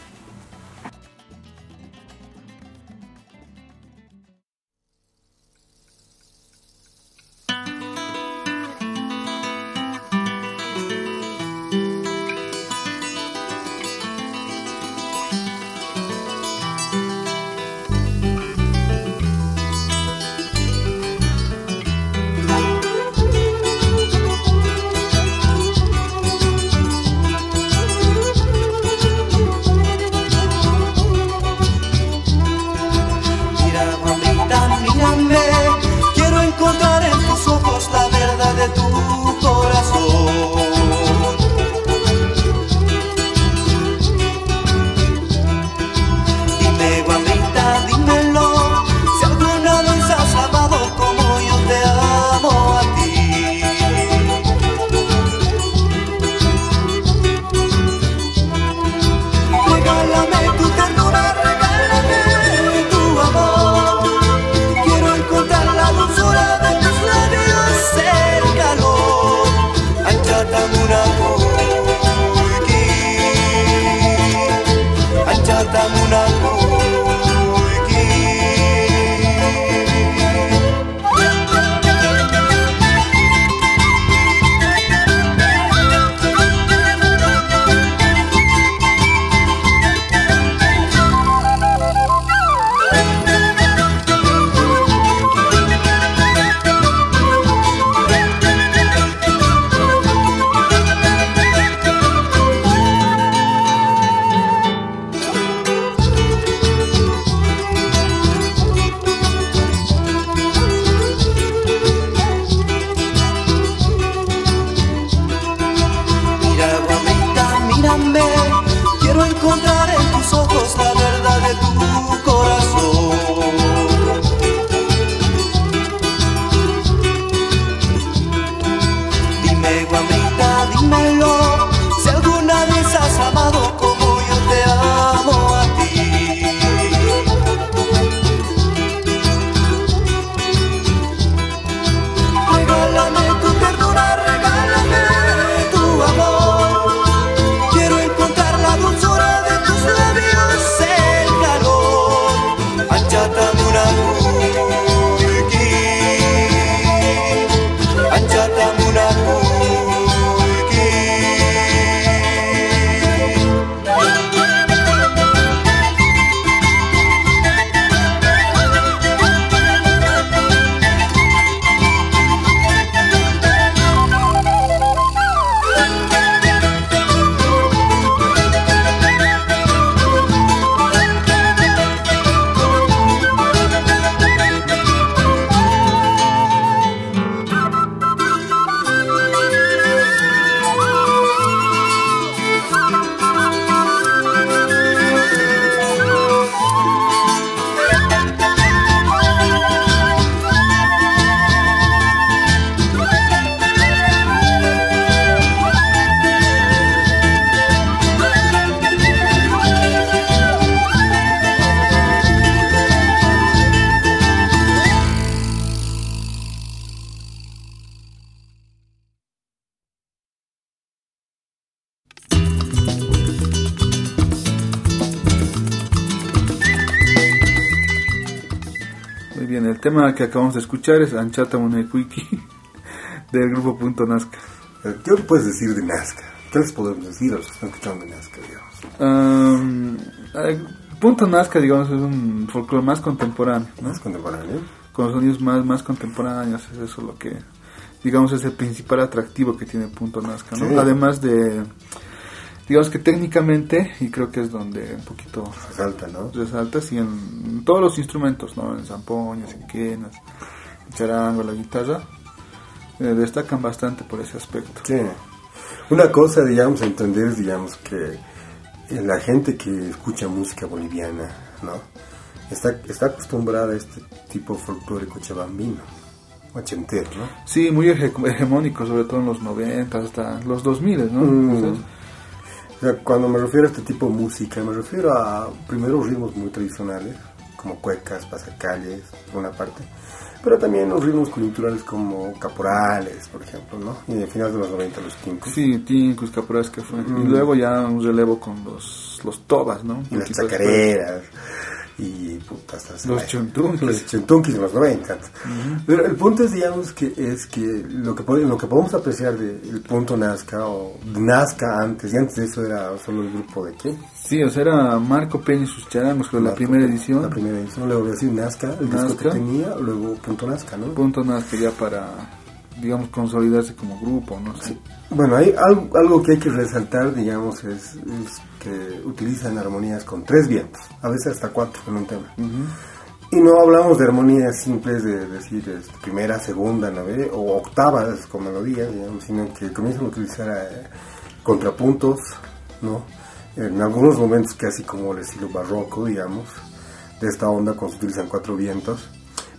Tema que acabamos de escuchar es Anchata Munequiki del grupo Punto Nazca. Eh, ¿Qué puedes decir de Nazca? ¿Qué les podemos decir a los que están escuchando de Nazca, Punto Nazca, digamos, es un folclore más contemporáneo. Más contemporáneo. Con sonidos más, más contemporáneos, es eso lo que, digamos, es el principal atractivo que tiene Punto Nazca, ¿no? Además de digamos que técnicamente, y creo que es donde un poquito resalta, ¿no? Resalta, sí, en todos los instrumentos, ¿no? En zampoñas, en quenas, en charango, la guitarra, eh, destacan bastante por ese aspecto. Sí. Una cosa, digamos, a entender es, digamos, que la gente que escucha música boliviana, ¿no? Está, está acostumbrada a este tipo folclórico chabambino, ochentero, ¿no? Sí, muy hegemónico, sobre todo en los 90, hasta los 2000, ¿no? Mm cuando me refiero a este tipo de música, me refiero a primero ritmos muy tradicionales, como cuecas, pasacalles, por una parte, pero también los ritmos culturales como caporales, por ejemplo, ¿no? Y a finales de los 90 los tincus. Sí, tincus, caporales que fue. Y mm. luego ya un relevo con los, los tobas, ¿no? Y las chacareras y puta, hasta los chuntunkis. Los chuntunkis de los 90. Pero el punto es, digamos, que es que lo que, lo que podemos apreciar del punto Nazca o Nazca antes, y antes de eso era solo el grupo de qué? Sí, o sea, era Marco Peña y sus charangos, con la primera edición. La primera edición, luego decir Nazca, el disco que tenía, luego punto Nazca, ¿no? Punto Nazca ya para digamos, consolidarse como grupo, ¿no? Sí. Bueno, hay algo, algo, que hay que resaltar, digamos, es, que utilizan armonías con tres vientos, a veces hasta cuatro en un tema. Y no hablamos de armonías simples de decir este, primera, segunda, nave o octavas con melodía, digamos, sino que comienzan a utilizar eh, contrapuntos, ¿no? En algunos momentos casi como el estilo barroco, digamos, de esta onda cuando se utilizan cuatro vientos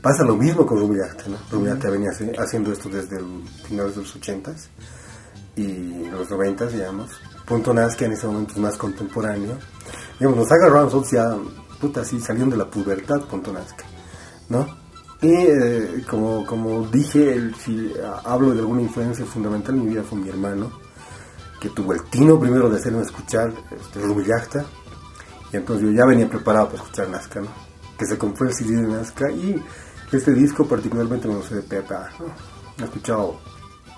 Pasa lo mismo con Rubiarte, ¿no? Rubiarte venía haciendo esto desde el finales de los 80s y los 90 digamos. Punto que en ese momento es más contemporáneo. Digamos, nos agarramos nosotros ya, puta, así saliendo de la pubertad, Punto Nazca, ¿no? Y eh, como, como dije, hablo de alguna influencia fundamental en mi vida fue mi hermano, que tuvo el tino primero de hacerme escuchar este, Y entonces yo ya venía preparado para escuchar Nazca, ¿no? Que se compró el CD de Nazca y este disco particularmente me lo sé de Pepa, ¿no? He escuchado,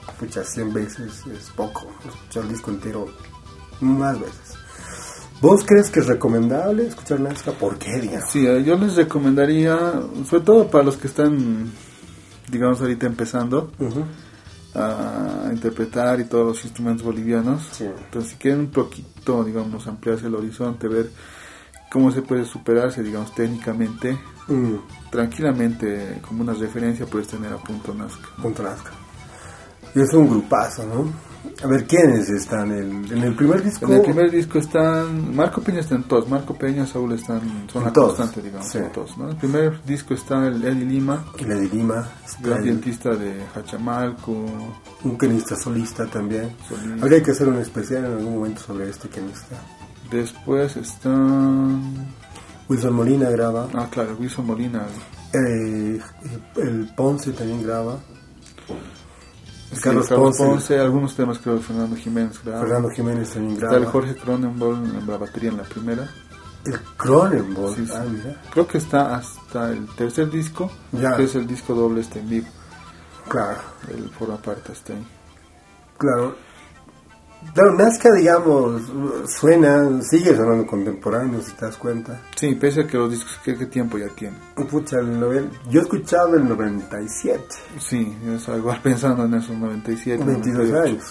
escuchas 100 veces, es poco. He escuchado el disco entero más veces. ¿Vos crees que es recomendable escuchar Nazca? ¿Por qué, digamos? Sí, eh, yo les recomendaría, sobre todo para los que están, digamos, ahorita empezando Ujú. a interpretar y todos los instrumentos bolivianos. Sí. Entonces, si quieren un poquito, digamos, ampliarse el horizonte, ver cómo se puede superarse, digamos, técnicamente, Mm, tranquilamente, como una referencia, puedes tener a punto Nazca. punto Nazca. Y es un grupazo, ¿no? A ver, ¿quiénes están? En, en el primer disco. En el primer disco están, Marco Peña está en todos, Marco Peña, Saúl están, son la todos, constante, digamos, sí. en todos, ¿no? En el primer disco está el Eli Lima, La de Lima. gran el- vientista de Hachamalco, un pianista solista también. Solista. Habría que hacer un especial en algún momento sobre este pianista. después están, Wilson Molina graba. ah claro, Wilson Molina, Eh, el Ponce también graba. Sí, Carlos, Carlos Ponce, Ponce, algunos temas creo Fernando Jiménez graba. Fernando Jiménez también Está graba. el Jorge Cronenbol en la batería en la primera. El Cronenberg. Sí, sí. Ah, mira. Creo que está hasta el tercer disco, Ya. que es el disco doble este en vivo. Claro, Él forma parte, está ahí. claro. Claro, Nazca, digamos, suena, sigue sonando contemporáneo, si te das cuenta. Sí, pese a que los discos, ¿qué, qué tiempo ya tienen? Pucha, el novel- yo he escuchado el 97, Sí, yo estaba igual pensando en esos 97. 22 98. años.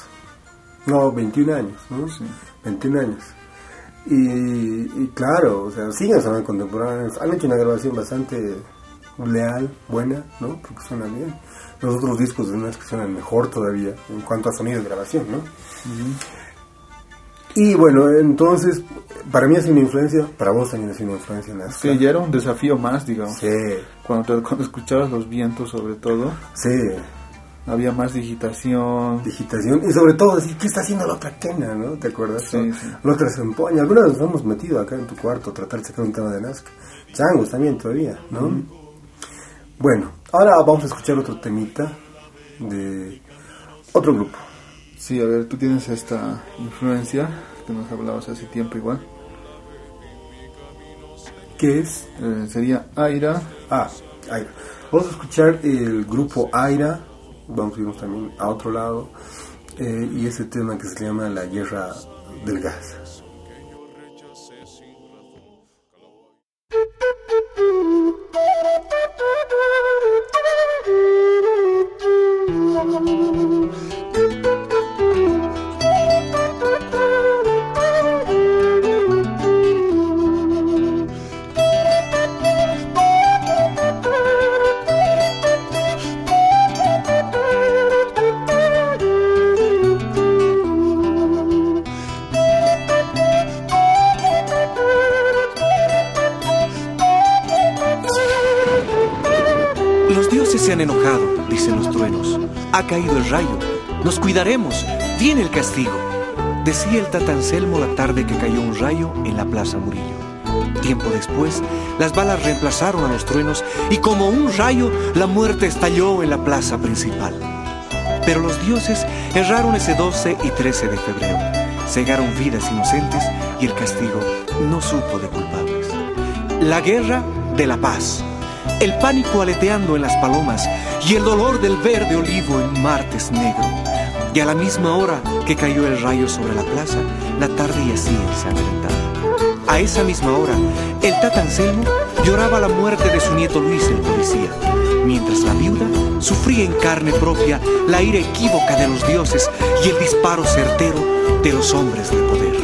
No, 21 años, ¿no? Sí. 21 años. Y, y claro, o sea, siguen sonando contemporáneos. Han hecho una grabación bastante leal, buena, ¿no? Porque suena bien. Los otros discos de Nazca suenan mejor todavía en cuanto a sonido de grabación, ¿no? Y bueno, entonces, para mí sido una influencia, para vos también ha sido una influencia Nazca. Sí, ya era un desafío más, digamos. Sí, Cuando, cuando escuchabas los vientos, sobre todo, sí. había más digitación. digitación y sobre todo decir qué está haciendo la otra quena, ¿no? ¿Te acuerdas? Sí, ¿no? sí. La otra se empoña. Alguna vez nos hemos metido acá en tu cuarto a tratar de sacar un tema de Nazca. Changos también todavía, ¿no? Bueno, ahora vamos a escuchar otro temita de otro grupo. Sí, a ver, tú tienes esta influencia que nos hablabas hace tiempo igual. que es? Eh, sería Aira. Ah, Aira. Vamos a escuchar el grupo Aira. Vamos a irnos también a otro lado. eh, y ese tema que se llama La Guerra del Gas. Caído el rayo. Nos cuidaremos. Viene el castigo. Decía el Tatanselmo la tarde que cayó un rayo en la Plaza Murillo. Tiempo después, las balas reemplazaron a los truenos y como un rayo, la muerte estalló en la plaza principal. Pero los dioses erraron ese 12 y 13 de febrero. Cegaron vidas inocentes y el castigo no supo de culpables. La guerra de la paz. El pánico aleteando en las palomas y el dolor del verde olivo en martes negro. Y a la misma hora que cayó el rayo sobre la plaza, la tarde yacía ensangrentada. A esa misma hora, el Tata Anselmo lloraba la muerte de su nieto Luis el policía, mientras la viuda sufría en carne propia la ira equívoca de los dioses y el disparo certero de los hombres de poder.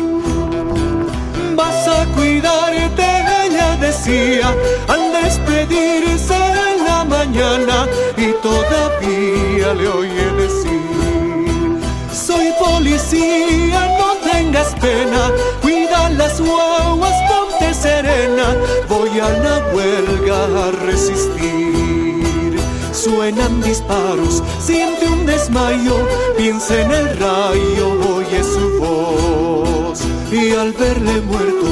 Vas a cuidarte, ella decía, al despedirse en la mañana y todavía le oye decir, soy policía, no tengas pena, cuida las guaguas, ponte serena, voy a la huelga a resistir. Suenan disparos, siente un desmayo, piensa en el rayo, oye su voz. Y al verle muerto,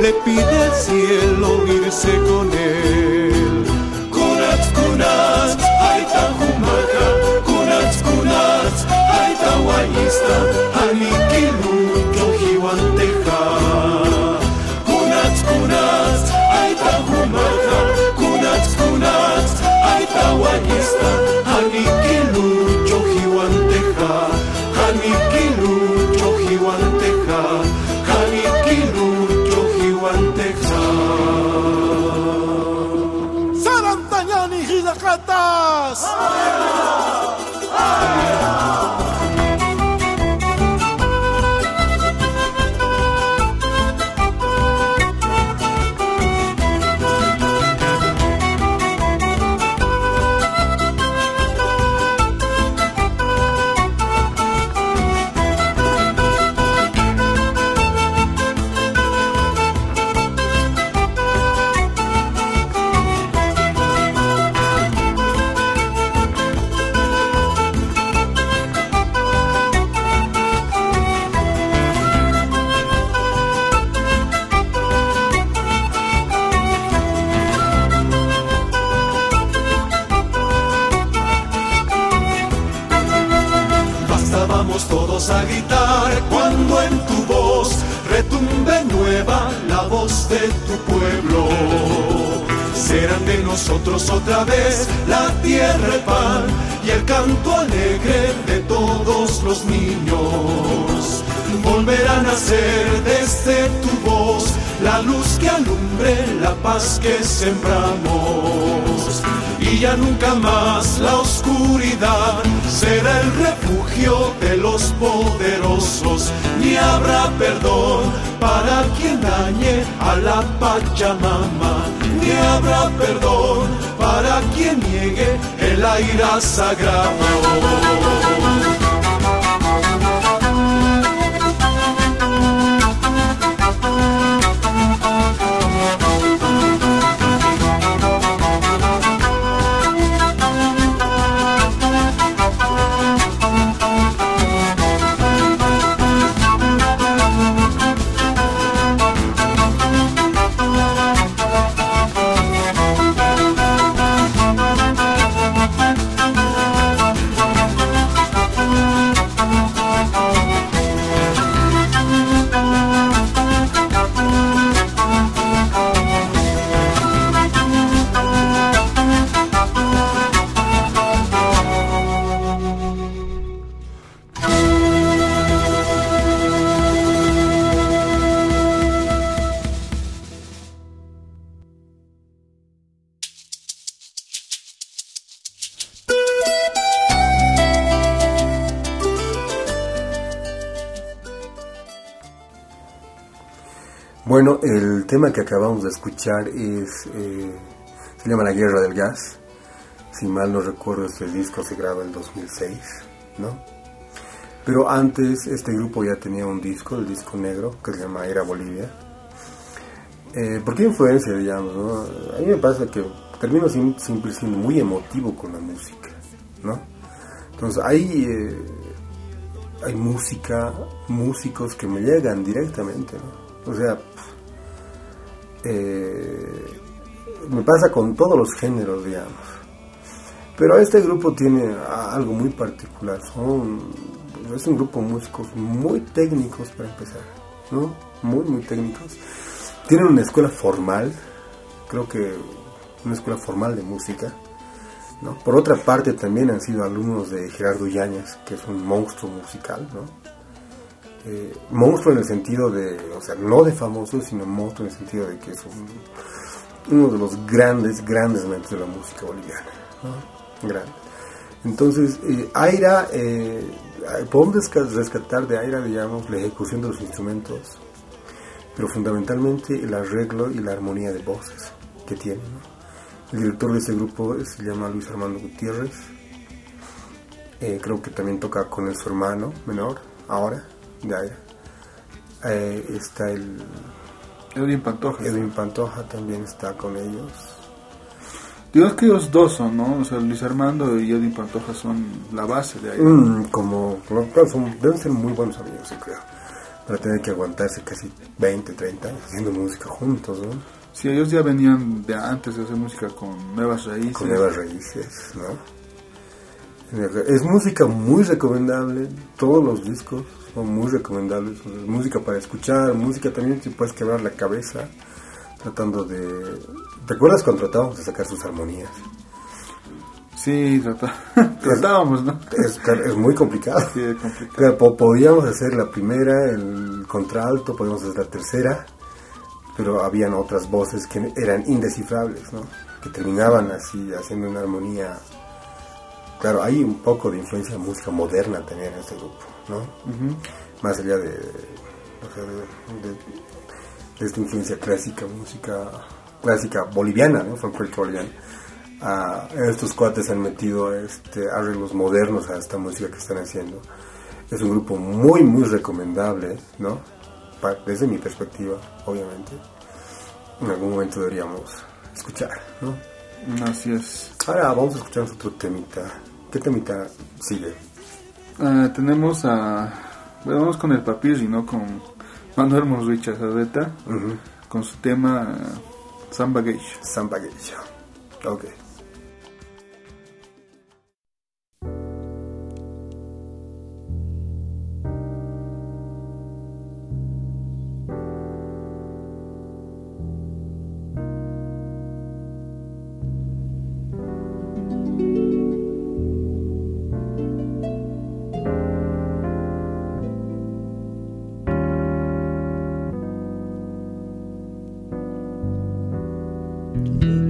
le pide al cielo irse con él. Kunatz, kunatz, aita humaja, kunatz, kunatz, aita guayista, aniquilu, yojiwanteja. Kunatz, kunatz, aita humaja, kunatz, kunatz, aita guayista, a gritar cuando en tu voz retumbe nueva la voz de tu pueblo. Serán de nosotros otra vez la tierra, el pan y el canto alegre de todos los niños. Volverán a ser desde tu voz la luz que alumbre la paz que sembramos. Y ya nunca más la oscuridad será el refugio de los poderosos, ni habrá perdón para quien dañe a la Pachamama, ni habrá perdón para quien niegue el aire sagrado. Bueno, el tema que acabamos de escuchar es eh, se llama La Guerra del Gas. Si mal no recuerdo, este disco se graba en 2006, ¿no? Pero antes este grupo ya tenía un disco, el disco negro, que se llama Era Bolivia. Eh, ¿Por qué influencia, digamos? ¿no? A mí me pasa que termino siempre siendo muy emotivo con la música, ¿no? Entonces hay, eh, hay música, músicos que me llegan directamente, ¿no? O sea, eh, me pasa con todos los géneros, digamos. Pero este grupo tiene algo muy particular. Son, es un grupo de músicos muy técnicos para empezar, ¿no? Muy, muy técnicos. Tienen una escuela formal, creo que una escuela formal de música. ¿no? Por otra parte, también han sido alumnos de Gerardo Yáñez, que es un monstruo musical, ¿no? Eh, monstruo en el sentido de, o sea, no de famoso, sino monstruo en el sentido de que es un- uno de los grandes, grandes mentes de la música boliviana. Grande. Entonces, eh, Aira, eh, podemos rescatar de Aira, digamos, la ejecución de los instrumentos, pero fundamentalmente el arreglo y la armonía de voces que tiene. El director de ese grupo se llama Luis Armando Gutiérrez. Eh, creo que también toca con el su hermano menor, ahora, de Aira. Eh, está el Edwin Pantoja. Edwin Pantoja, también está con ellos. Digamos que ellos dos son, ¿no? O sea, Luis Armando y Edwin Pantoja son la base de ahí. Mm, como, son- deben ser muy buenos amigos, yo creo. Para tener que aguantarse casi 20, 30 años haciendo música juntos, ¿no? Sí, ellos ya venían de antes de hacer música con nuevas raíces. Con nuevas raíces, ¿no? Es música muy recomendable, todos los discos son muy recomendables. Es música para escuchar, música también te puedes quebrar la cabeza tratando de... ¿Te acuerdas cuando tratábamos de sacar sus armonías? Sí, trata- tratábamos, ¿no? Es, es muy complicado. Sí, es complicado. Claro, po- podíamos hacer la primera, el contralto, podíamos hacer la tercera, pero habían otras voces que eran indescifrables, ¿no? Que terminaban así, haciendo una armonía claro, hay un poco de influencia de música moderna también en este grupo, ¿no? Más allá de, o sea, de, de- de esta influencia clásica, música clásica boliviana, ¿no? Folclórica boliviana. Ah, estos cuates han metido este, arreglos modernos a esta música que están haciendo. Es un grupo muy, muy recomendable, ¿no? Pa- desde mi perspectiva, obviamente. En algún momento deberíamos escuchar, ¿no? Así es. Ahora vamos a escuchar otro temita. ¿Qué temita sigue? Ah, tenemos a. Bueno, vamos con el Papirri, ¿no? Con Manuel Monricha Zarbeta, Ujú. con su tema ah, Samba Geisha. Samba Geisha. Ok. Lord.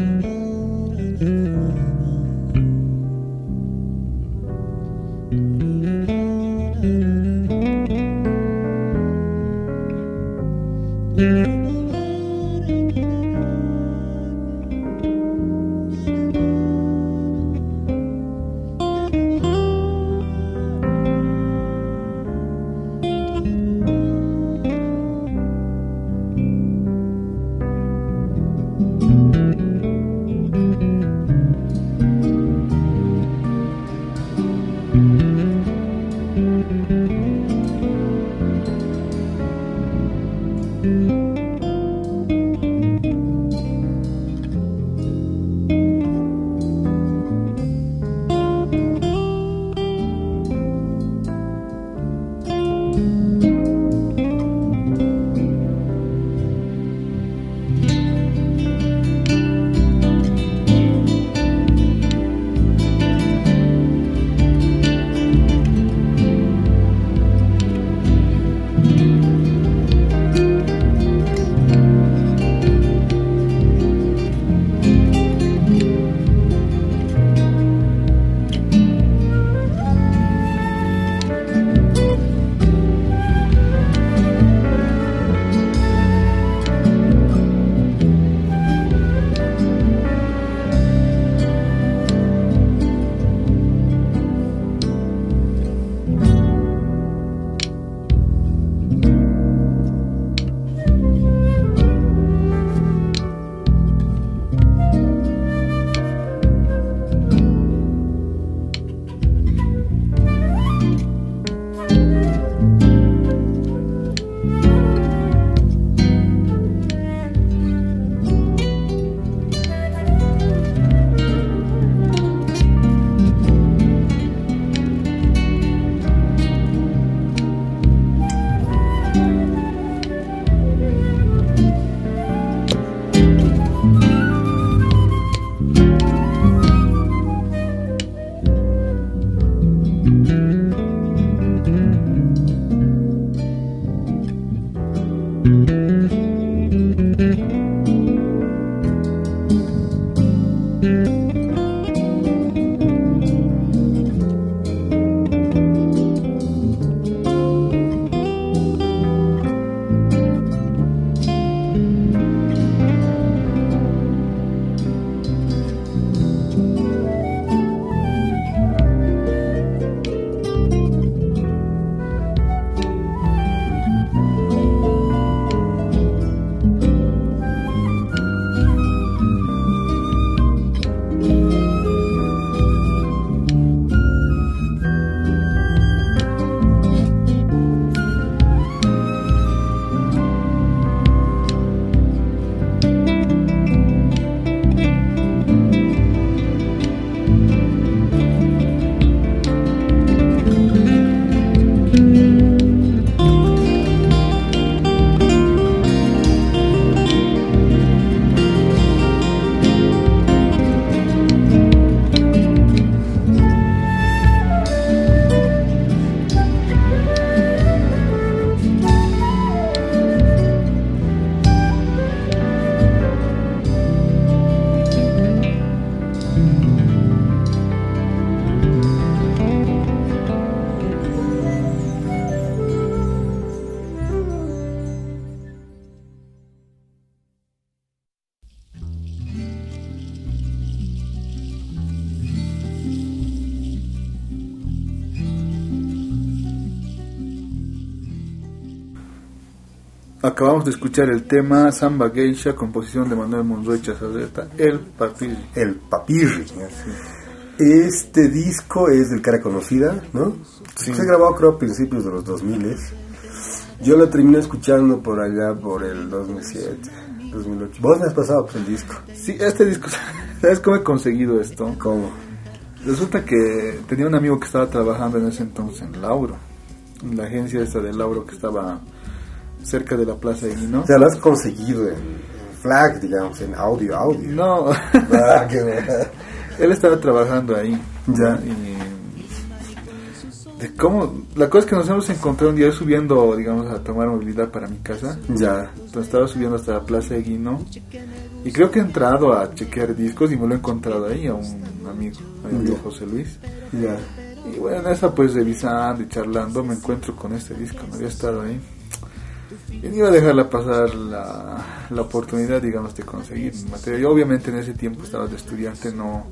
Acabamos de escuchar el tema Samba Geisha, composición de Manuel Monroy Chazarreta, El Papirri. El Papirri. Este disco es del cara conocida, ¿no? Sí. Se grabó creo a principios de los 2000 Yo lo terminé escuchando por allá por el 2007, 2008. Vos me has pasado por el disco. Sí, este disco, ¿sabes cómo he conseguido esto? ¿Cómo? Resulta que tenía un amigo que estaba trabajando en ese entonces en Lauro, en la agencia esta de Lauro que estaba cerca de la Plaza de Guino. O sea, lo has conseguido en, en FLAC, digamos, en audio, audio. No, Ah, qué él estaba trabajando ahí. Ya. Y de cómo, la cosa es que nos hemos encontrado un día subiendo, digamos, a tomar movilidad para mi casa. Ya. Entonces estaba subiendo hasta la Plaza de Guino. Y creo que he entrado a chequear discos y me lo he encontrado ahí a un amigo, a mi amigo. José Luis. Ya. Y bueno, en esa pues revisando y charlando me encuentro con este disco, no había estado ahí. Y no iba a dejarla pasar la, la oportunidad, digamos, de conseguir material. Yo obviamente en ese tiempo estaba de estudiante, no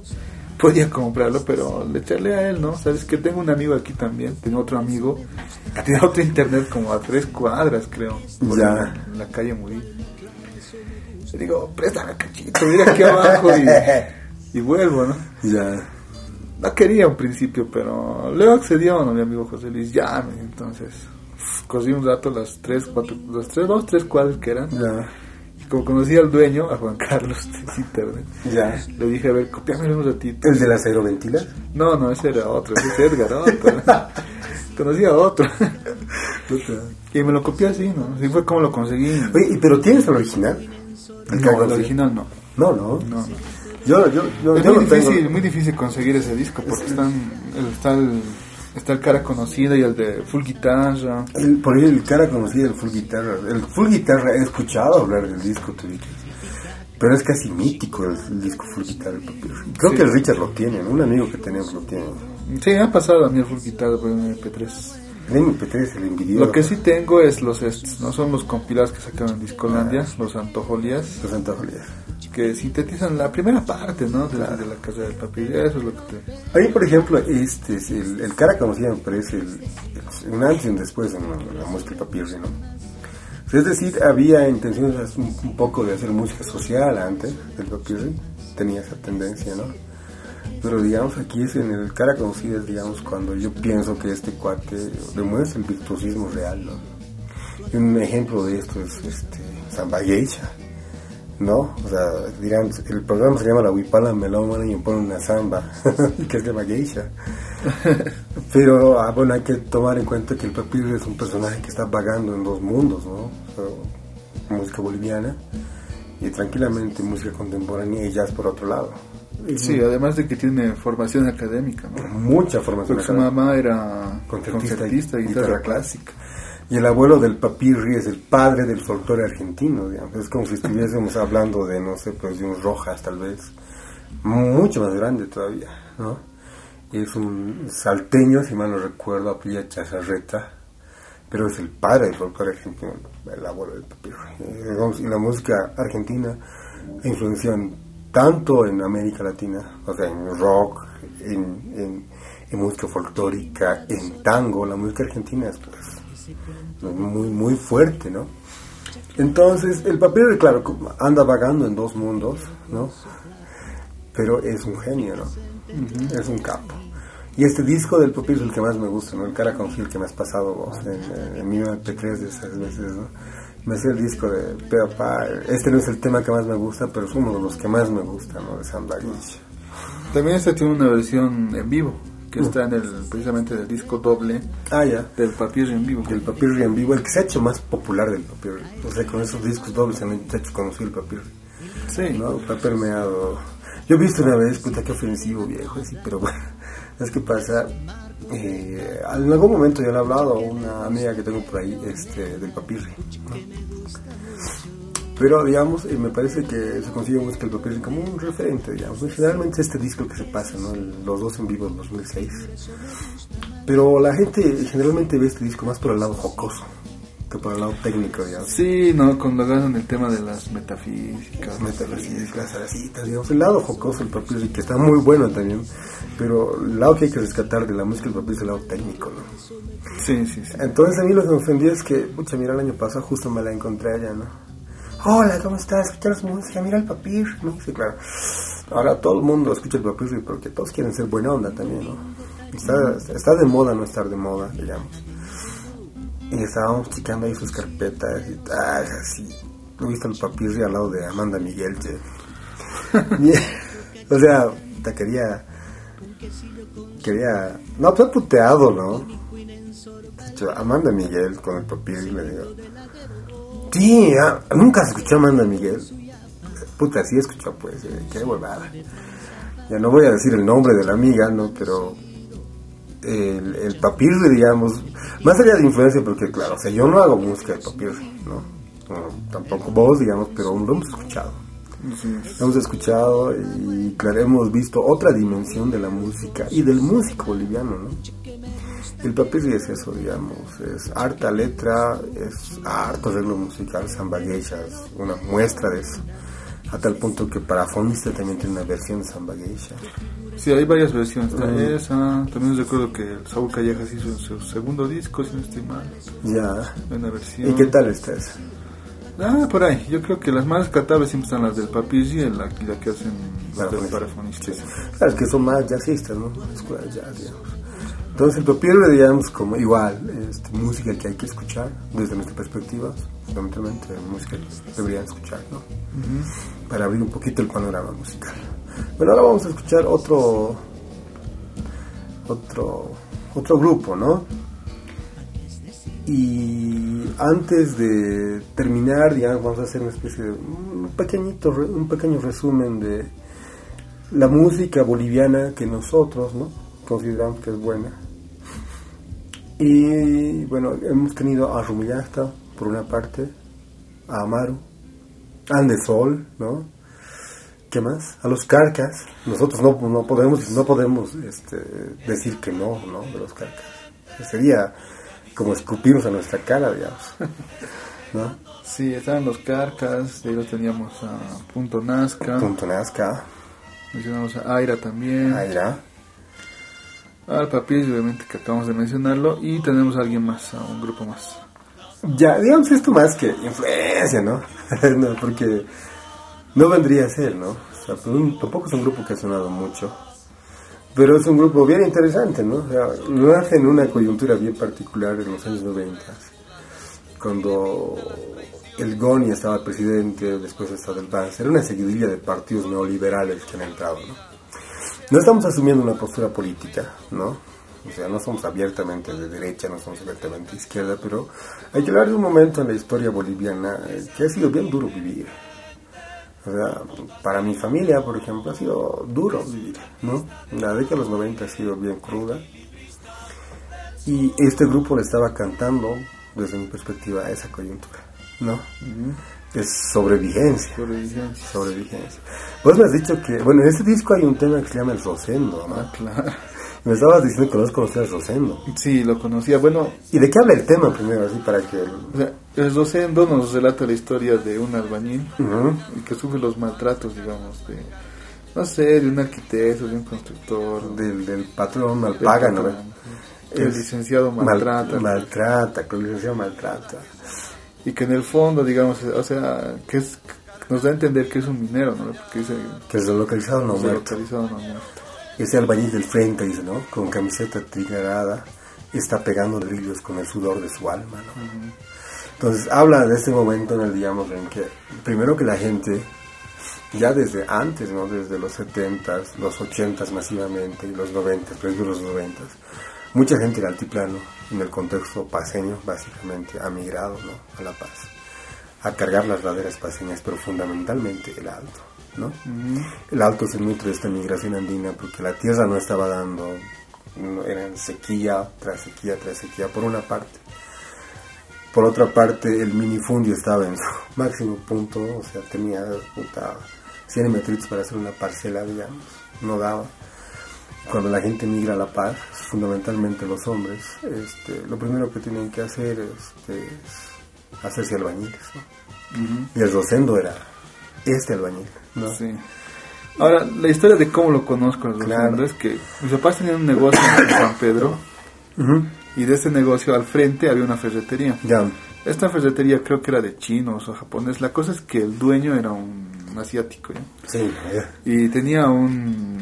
podía comprarlo, pero le echarle a él, ¿no? Sabes que tengo un amigo aquí también, tengo otro amigo que tiene otro internet como a tres cuadras, creo, por Ya. En, la calle Murillo. Le digo, préstame cachito, mira aquí abajo y, y vuelvo, ¿no? Ya. No quería un principio, pero luego accedió, ¿no? Mi amigo José Luis, ya, entonces cosí un rato las tres, cuatro, las tres, dos, tres cuadras que eran. Ya. Y como conocía al dueño, a Juan Carlos de internet, Ya. le dije, a ver, copiámelo un ratito. ¿El de las aeroventilas? No, no, ese era otro, ese es Edgar, otro. Conocía a otro. y me lo copié así, ¿no? Así fue como lo conseguí. Oye, ¿y ¿pero tienes el original? no, Carlos, el original no. No, no. No, no. Yo, yo, yo, Es yo muy tengo. difícil, muy difícil conseguir ese disco porque están, el- está, el, está el cara conocida y el de full guitarra. El- por ahí el cara conocía el full guitarra. El full guitarra he escuchado hablar del disco, te digo. Pero es casi mítico el, el disco full guitarra. Creo Sí. que el Richard lo tiene, un amigo que tenemos lo tiene. Sí, ha pasado a mí el full guitarra por un MP3. El MP3 el envidió. Lo que sí tengo es los estos, no son los compilados que sacaron en Discolandia, los Antojolías, Los antojolías. Que sintetizan la primera parte, ¿no? De, de la casa del papel. Eso es lo que te... Ahí, por ejemplo, este es el, el cara conocida me parece el, el- un antes y un después en la, la música Papirri, ¿no? O sea, Es decir, había intenciones un, un poco de hacer música social antes del Papirri, tenía esa tendencia, ¿no? Pero digamos, aquí es en el cara conocida, es, digamos, cuando yo pienso que este cuate demuestra el virtuosismo real, ¿no? Y un ejemplo de esto es este, Samba Geisha, ¿no? O sea, dirán, el programa se llama La Huipala Melómana y ponen una samba, que es de Geisha. Pero, ah, bueno, hay que tomar en cuenta que el Papirri es un personaje que está vagando en dos mundos, ¿no? O sea, música boliviana y tranquilamente música contemporánea y jazz por otro lado. Sí, además de que tiene formación académica, ¿no? Mucha formación. Porque su académica. mamá era Concertista y guitarra guitarra clásica. Y el abuelo del Papirri es el padre del folclore argentino, digamos. Es como si estuviésemos hablando de, no sé, pues de un Rojas tal vez. Mucho más grande todavía, ¿no? Es un salteño, si mal no recuerdo, apellida Chazarreta, pero es el padre del folclore argentino, el abuelo del Papirri. Y la música argentina en- tanto en América Latina, o sea, en rock, en, en, en música folclórica, en tango, la música argentina es pues, muy, muy fuerte, ¿no? Entonces, el papel, claro, anda vagando en dos mundos, ¿no? Pero es un genio, ¿no? Es un capo. Y este disco del papel es el que más me gusta, ¿no? El cara con Gil que me has pasado vos en, en mi MP3 de esas veces, ¿no? Me hace el disco de Pero Pa. Este no es el tema que más me gusta, pero es uno de los que más me gusta, ¿no? De Baggage. También este tiene una versión en vivo, que está en el precisamente del disco doble Ah, ya. del papel en vivo. El papirri en vivo, el que se ha hecho más popular del papirri. O sea, con esos discos dobles se han hecho conocido el papirri. Sí, ¿no? Está permeado. Yo he visto una vez, puta, qué ofensivo, viejo, sí, pero bueno, es que pasa. Eh, en algún momento yo le he hablado a una amiga que tengo por ahí, este, del papirri. ¿no? Pero, digamos, eh, me parece que se consigue música del papirri como un referente, digamos. Generalmente este disco que se pasa, ¿no? El- los dos en vivo en 2006. Pero la gente generalmente ve este disco más por el lado jocoso. que por el lado técnico, digamos. Sí, no, cuando agarran el tema de las metafísicas, metafísicas, las digamos, el lado jocoso del papirri, que está muy bueno también, pero el lado que hay que rescatar de la música del papirri es el lado técnico, ¿no? Sí, sí, sí. Entonces a mí lo que me ofendió es que, pucha, mira, el año pasado justo me la encontré allá, ¿no? Hola, ¿cómo estás? ¿Escuchas música? Mira el papir, ¿no? Sí, claro. Ahora todo el mundo escucha el papirri porque todos quieren ser buena onda también, ¿no? Está, está de moda no estar de moda, digamos. Y estábamos checando ahí sus carpetas y tal, así. He visto el papirri al lado de Amanda Miguel, che. o sea, te quería. Quería. No, pues puteado, ¿no? Amanda Miguel con el papirri le digo. Sí, ah, nunca se escuchó Amanda Miguel. Puta, sí escuchó, pues, eh, qué huevada. Ya no voy a decir el nombre de la amiga, ¿no? Pero el, el papirri, digamos, más allá de influencia, porque claro, o sea, yo no hago música de papirri, ¿no? tampoco vos, digamos, pero lo hemos escuchado. Lo hemos escuchado y claro, hemos visto otra dimensión de la música y del músico boliviano, ¿no? El papirri es eso, digamos, es harta letra, es harto arreglo musical, samba es una muestra de eso. A tal punto que para Fonista también tiene una versión de samba geisha. Sí, hay varias versiones. esa, también recuerdo que Saúl Callejas hizo su segundo disco, si no estoy mal. Ya. Una versión. ¿Y qué tal está esa? Ah, por ahí. Yo creo que las más catables siempre están las del Papirri y la, la que hacen las del parafonista. Claro, que son más jazzistas, ¿no? Escuelas jazz, digamos. Entonces el papirri, digamos, como igual, este, música que hay que escuchar desde nuestra perspectiva, fundamentalmente música que deberían escuchar, ¿no? Para abrir un poquito el panorama musical. Bueno, ahora vamos a escuchar otro, otro, otro grupo, ¿no? Y antes de terminar, digamos, vamos a hacer una especie de un pequeñito, un pequeño resumen de la música boliviana que nosotros, ¿no? consideramos que es buena. Y bueno, hemos tenido a Rumillasta por una parte, a Amaru, a Andesol, ¿no? ¿Qué más? A los carcas. Nosotros no, no podemos, no podemos este, decir que no, ¿no? De los carcas. Sería como escupirnos a nuestra cara, digamos. ¿No? Sí, estaban los carcas, de ahí teníamos a Punto Nazca. Punto Nazca. Mencionamos a Aira también. Aira al papis, obviamente que acabamos de mencionarlo, y tenemos a alguien más, a un grupo más. Ya, digamos esto más que influencia, ¿no? porque no vendría a ser, ¿no? O sea, pues, tampoco es un grupo que ha sonado mucho, pero es un grupo bien interesante, ¿no? O sea, lo hace en una coyuntura bien particular en los años 90, cuando el GONI estaba presidente, después estaba el BANS, era una seguidilla de partidos neoliberales que han entrado, ¿no? No estamos asumiendo una postura política, ¿no? O sea, no somos abiertamente de derecha, no somos abiertamente de izquierda, pero hay que hablar de un momento en la historia boliviana eh, que ha sido bien duro vivir. O sea, para mi familia, por ejemplo, ha sido duro vivir, ¿no? La década de los 90 ha sido bien cruda. Y este grupo le estaba cantando, desde mi perspectiva, esa coyuntura, ¿no? Es sobrevigencia. Sobrevigencia. Sobrevigencia. Vos me has dicho que, bueno, en este disco hay un tema que se llama El Rosendo, ¿no? Ah, claro. Me estabas diciendo que no conocías Rosendo. Sí, lo conocía. Bueno. ¿Y de qué habla el tema primero, así para que. O sea, el Rosendo nos relata la historia de un albañil que sufre los maltratos, digamos, de. No sé, de un arquitecto, de un constructor. Del, del patrón malpaga, ¿no? El licenciado maltrata. maltrata, que el licenciado maltrata y que en el fondo, digamos, o sea, que es nos da a entender que es un minero, ¿no? Porque dice que es localizado no muerto. no muerto. Ese albañil del frente, dice, ¿no? Con camiseta trigarada, está pegando ladrillos con el sudor de su alma, ¿no? Entonces habla de este momento en el, digamos, en que primero que la gente, ya desde antes, ¿no? Desde los 70s, los 80s masivamente, y los 90s, desde los 90s, mucha gente del altiplano, en el contexto paseño, básicamente, ha migrado ¿no? a La Paz, a cargar las laderas paseñas, pero fundamentalmente el alto. ¿no? El alto se nutre de esta migración andina porque la tierra no estaba dando, eran sequía tras sequía tras sequía, por una parte. Por otra parte, el minifundio estaba en su máximo punto, o sea, tenía puta, 100 metritos para hacer una parcela, digamos, no daba cuando la gente migra a La Paz, fundamentalmente los hombres, este, lo primero que tienen que hacer este, es hacerse albañiles. ¿no? Y el Rosendo era este albañil. ¿no? Sí. Ahora, la historia de cómo lo conozco el Rosendo Claro. es que mis papás tenían un negocio en San Pedro y de ese negocio al frente había una ferretería. Ya. Esta ferretería creo que era de chinos o japonés. La cosa es que el dueño era un asiático. ¿ya? Sí, ya. Y tenía un,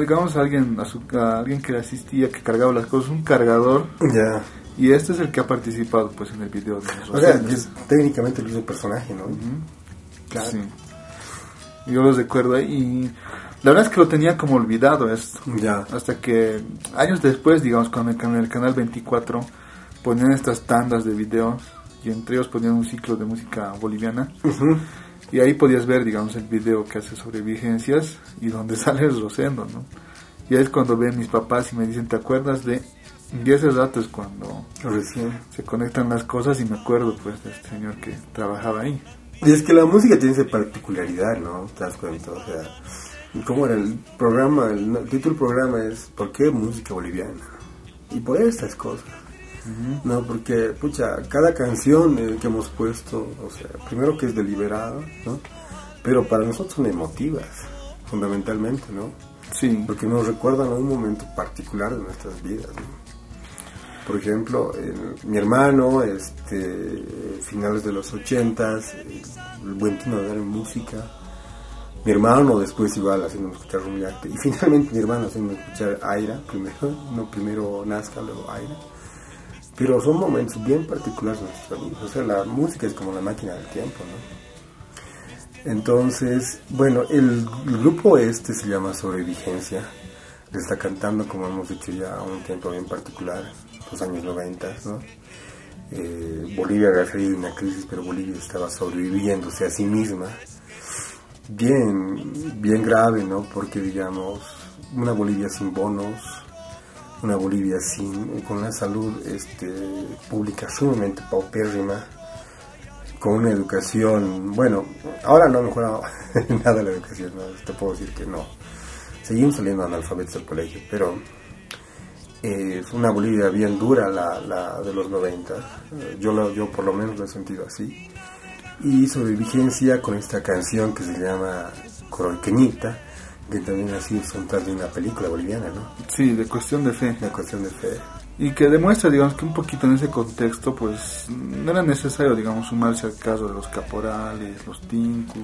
digamos, alguien, a su- a alguien que asistía, que cargaba las cosas, un cargador. Ya. Y este es el que ha participado pues en el video de los O sea, es técnicamente el mismo personaje, ¿no? Claro. Sí. Yo los recuerdo ahí y la verdad es que lo tenía como olvidado esto. Ya. Hasta que años después, digamos, cuando en el canal 24 ponían estas tandas de videos y entre ellos ponían un ciclo de música boliviana. Ujú. Y ahí podías ver, digamos, el video que hace sobre vigencias y donde sale el Rosendo, ¿no? Y ahí es cuando ven mis papás y me dicen, ¿te acuerdas de...? Y ese rato es cuando Recién. se conectan las cosas y me acuerdo, pues, de este señor que trabajaba ahí. Y es que la música tiene esa particularidad, ¿no? ¿Te das cuenta? O sea, ¿cómo era el programa? El, el título del programa es ¿Por qué música boliviana? Y por estas cosas. No, porque, pucha, cada canción eh, que hemos puesto, o sea, primero que es deliberada, ¿no? Pero para nosotros son emotivas, fundamentalmente, ¿no? Sí, porque nos recuerdan a un momento particular de nuestras vidas. ¿no? Por ejemplo, mi hermano, este, finales de los ochentas, eh, el buen tino de dar en música. Mi hermano después igual haciendo escuchar Rumiacte. Y finalmente mi hermano haciendo escuchar Aira primero, no primero Nazca, luego Aira. Pero son momentos bien particulares de nuestras vidas. O sea, la música es como la máquina del tiempo, ¿no? Entonces, bueno, el, el grupo este se llama Sobrevigencia. Le está cantando, como hemos dicho ya, a un tiempo bien particular, los años 90, ¿no? Eh, Bolivia había salido de una crisis, pero Bolivia estaba sobreviviéndose a sí misma. Bien, bien grave, ¿no? Porque, digamos, una Bolivia sin bonos, una Bolivia sin, con una salud este, pública sumamente paupérrima, con una educación, bueno, ahora no ha mejorado nada la educación, te puedo decir que no. Seguimos saliendo analfabetos del colegio, pero eh, es una Bolivia bien dura la, la de los 90. Eh, yo, lo- yo por lo menos lo he sentido así. Y sobre vigencia con esta canción que se llama Coroqueñita, que también ha sido soundtrack de una película boliviana, ¿no? sí, de cuestión de fe. Una cuestión de fe. Y que demuestra, digamos, que un poquito en ese contexto, pues, no era necesario, digamos, sumarse al caso de los caporales, los tincus,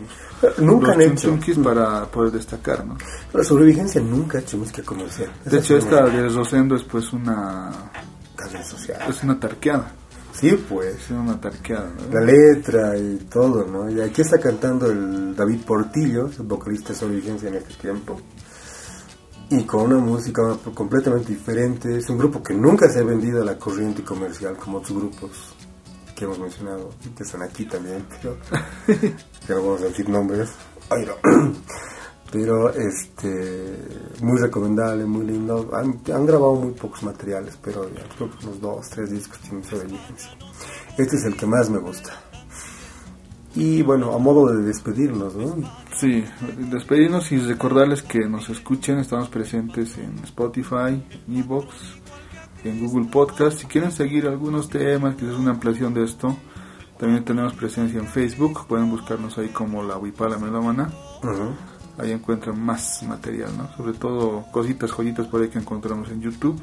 Nunca los han hecho. para poder destacar, ¿no? La sobrevigencia nunca ha hecho música comercial. De hecho, es esta de Rosendo es, pues, una, social. es una tarqueada. Sí, pues. Es una tarqueada, ¿no? La letra y todo, ¿no? Y aquí está cantando el David Portillo, el vocalista de Sobrevivencia en este tiempo. Y con una música completamente diferente. Es un grupo que nunca se ha vendido a la corriente comercial como otros grupos que hemos mencionado, que están aquí también, pero que no vamos a decir nombres. Ay, no. Pero este muy recomendable, muy lindo. Han, han grabado muy pocos materiales, pero ya creo que unos dos, tres discos tienen Sobrevivencia. Este es el que más me gusta. Y bueno, a modo de despedirnos, ¿no? Sí, despedirnos y recordarles que nos escuchen, estamos presentes en Spotify, Evox, en Google Podcast. Si quieren seguir algunos temas, que es una ampliación de esto, también tenemos presencia en Facebook, pueden buscarnos ahí como la Huipala Melómana. Ujú. Ahí encuentran más material, ¿no? Sobre todo cositas, joyitas por ahí que encontramos en YouTube.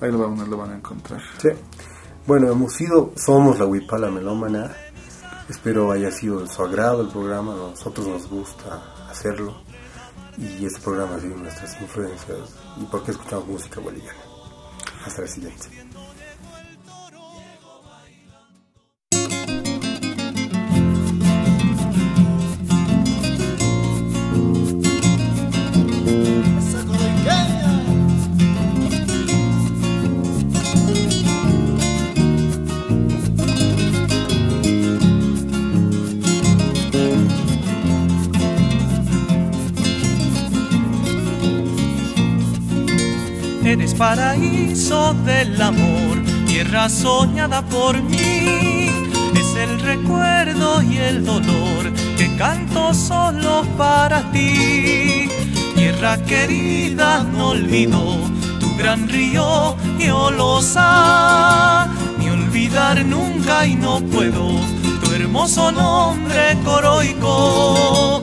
Ahí lo van, a encontrar. Sí. Bueno, hemos sido, somos la Huipala Melómana. Espero haya sido de su agrado el programa. A nosotros nos gusta hacerlo. Y este programa ha sido nuestras influencias. Y por qué escuchamos música boliviana. Hasta la siguiente. Eres paraíso del amor, tierra soñada por mí. Es el recuerdo y el dolor que canto solo para ti. Tierra querida, no olvido tu gran río y. Mi olvido olvidar nunca y no puedo tu hermoso nombre coroico.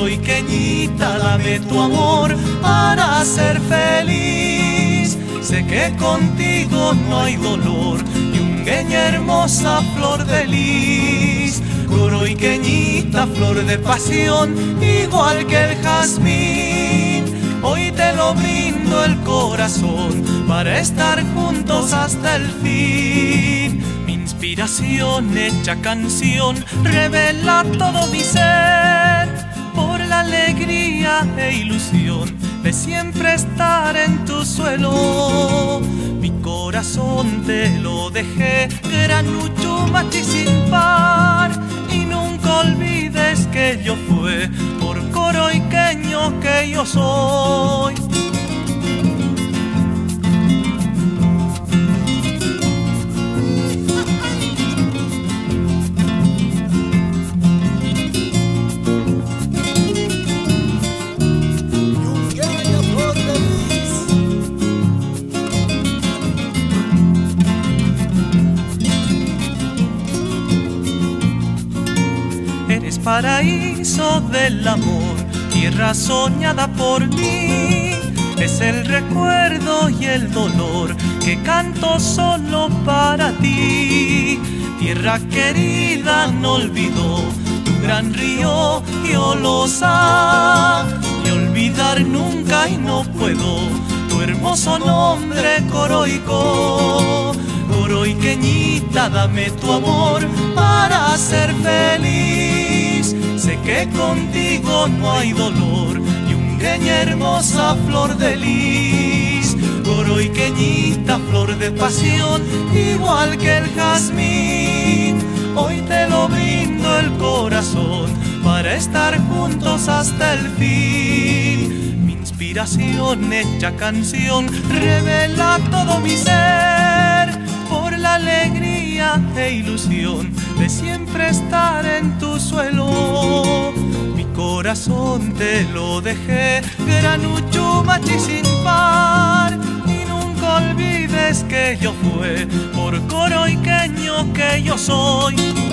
Coroiqueñita, dame tu amor para ser feliz. Sé que contigo no hay dolor y un gueña hermosa flor de lis. Coroiqueñita, flor de pasión, igual que el jazmín. Hoy te lo brindo el corazón para estar juntos hasta el fin. Mi inspiración hecha canción revela todo mi ser alegría e ilusión de siempre estar en tu suelo. Mi corazón te lo dejé, granucho machi sin par. Y nunca olvides que yo fue por coroiqueño que yo soy. Paraíso del amor, tierra soñada por mí. Es el recuerdo y el dolor que canto solo para ti. Tierra querida, no olvido tu gran río y Olosa. Y olvidar nunca y no puedo tu hermoso nombre coroico. Coroiqueñita, dame tu amor para ser feliz. Sé que contigo no hay dolor y un greña hermosa flor de lis. Coroiqueñita, flor de pasión, igual que el jazmín. Hoy te lo brindo el corazón para estar juntos hasta el fin. Mi inspiración hecha canción revela todo mi ser alegría e ilusión de siempre estar en tu suelo. Mi corazón te lo dejé, granucho machi sin par. Y nunca olvides que yo fue por coroiqueño que yo soy.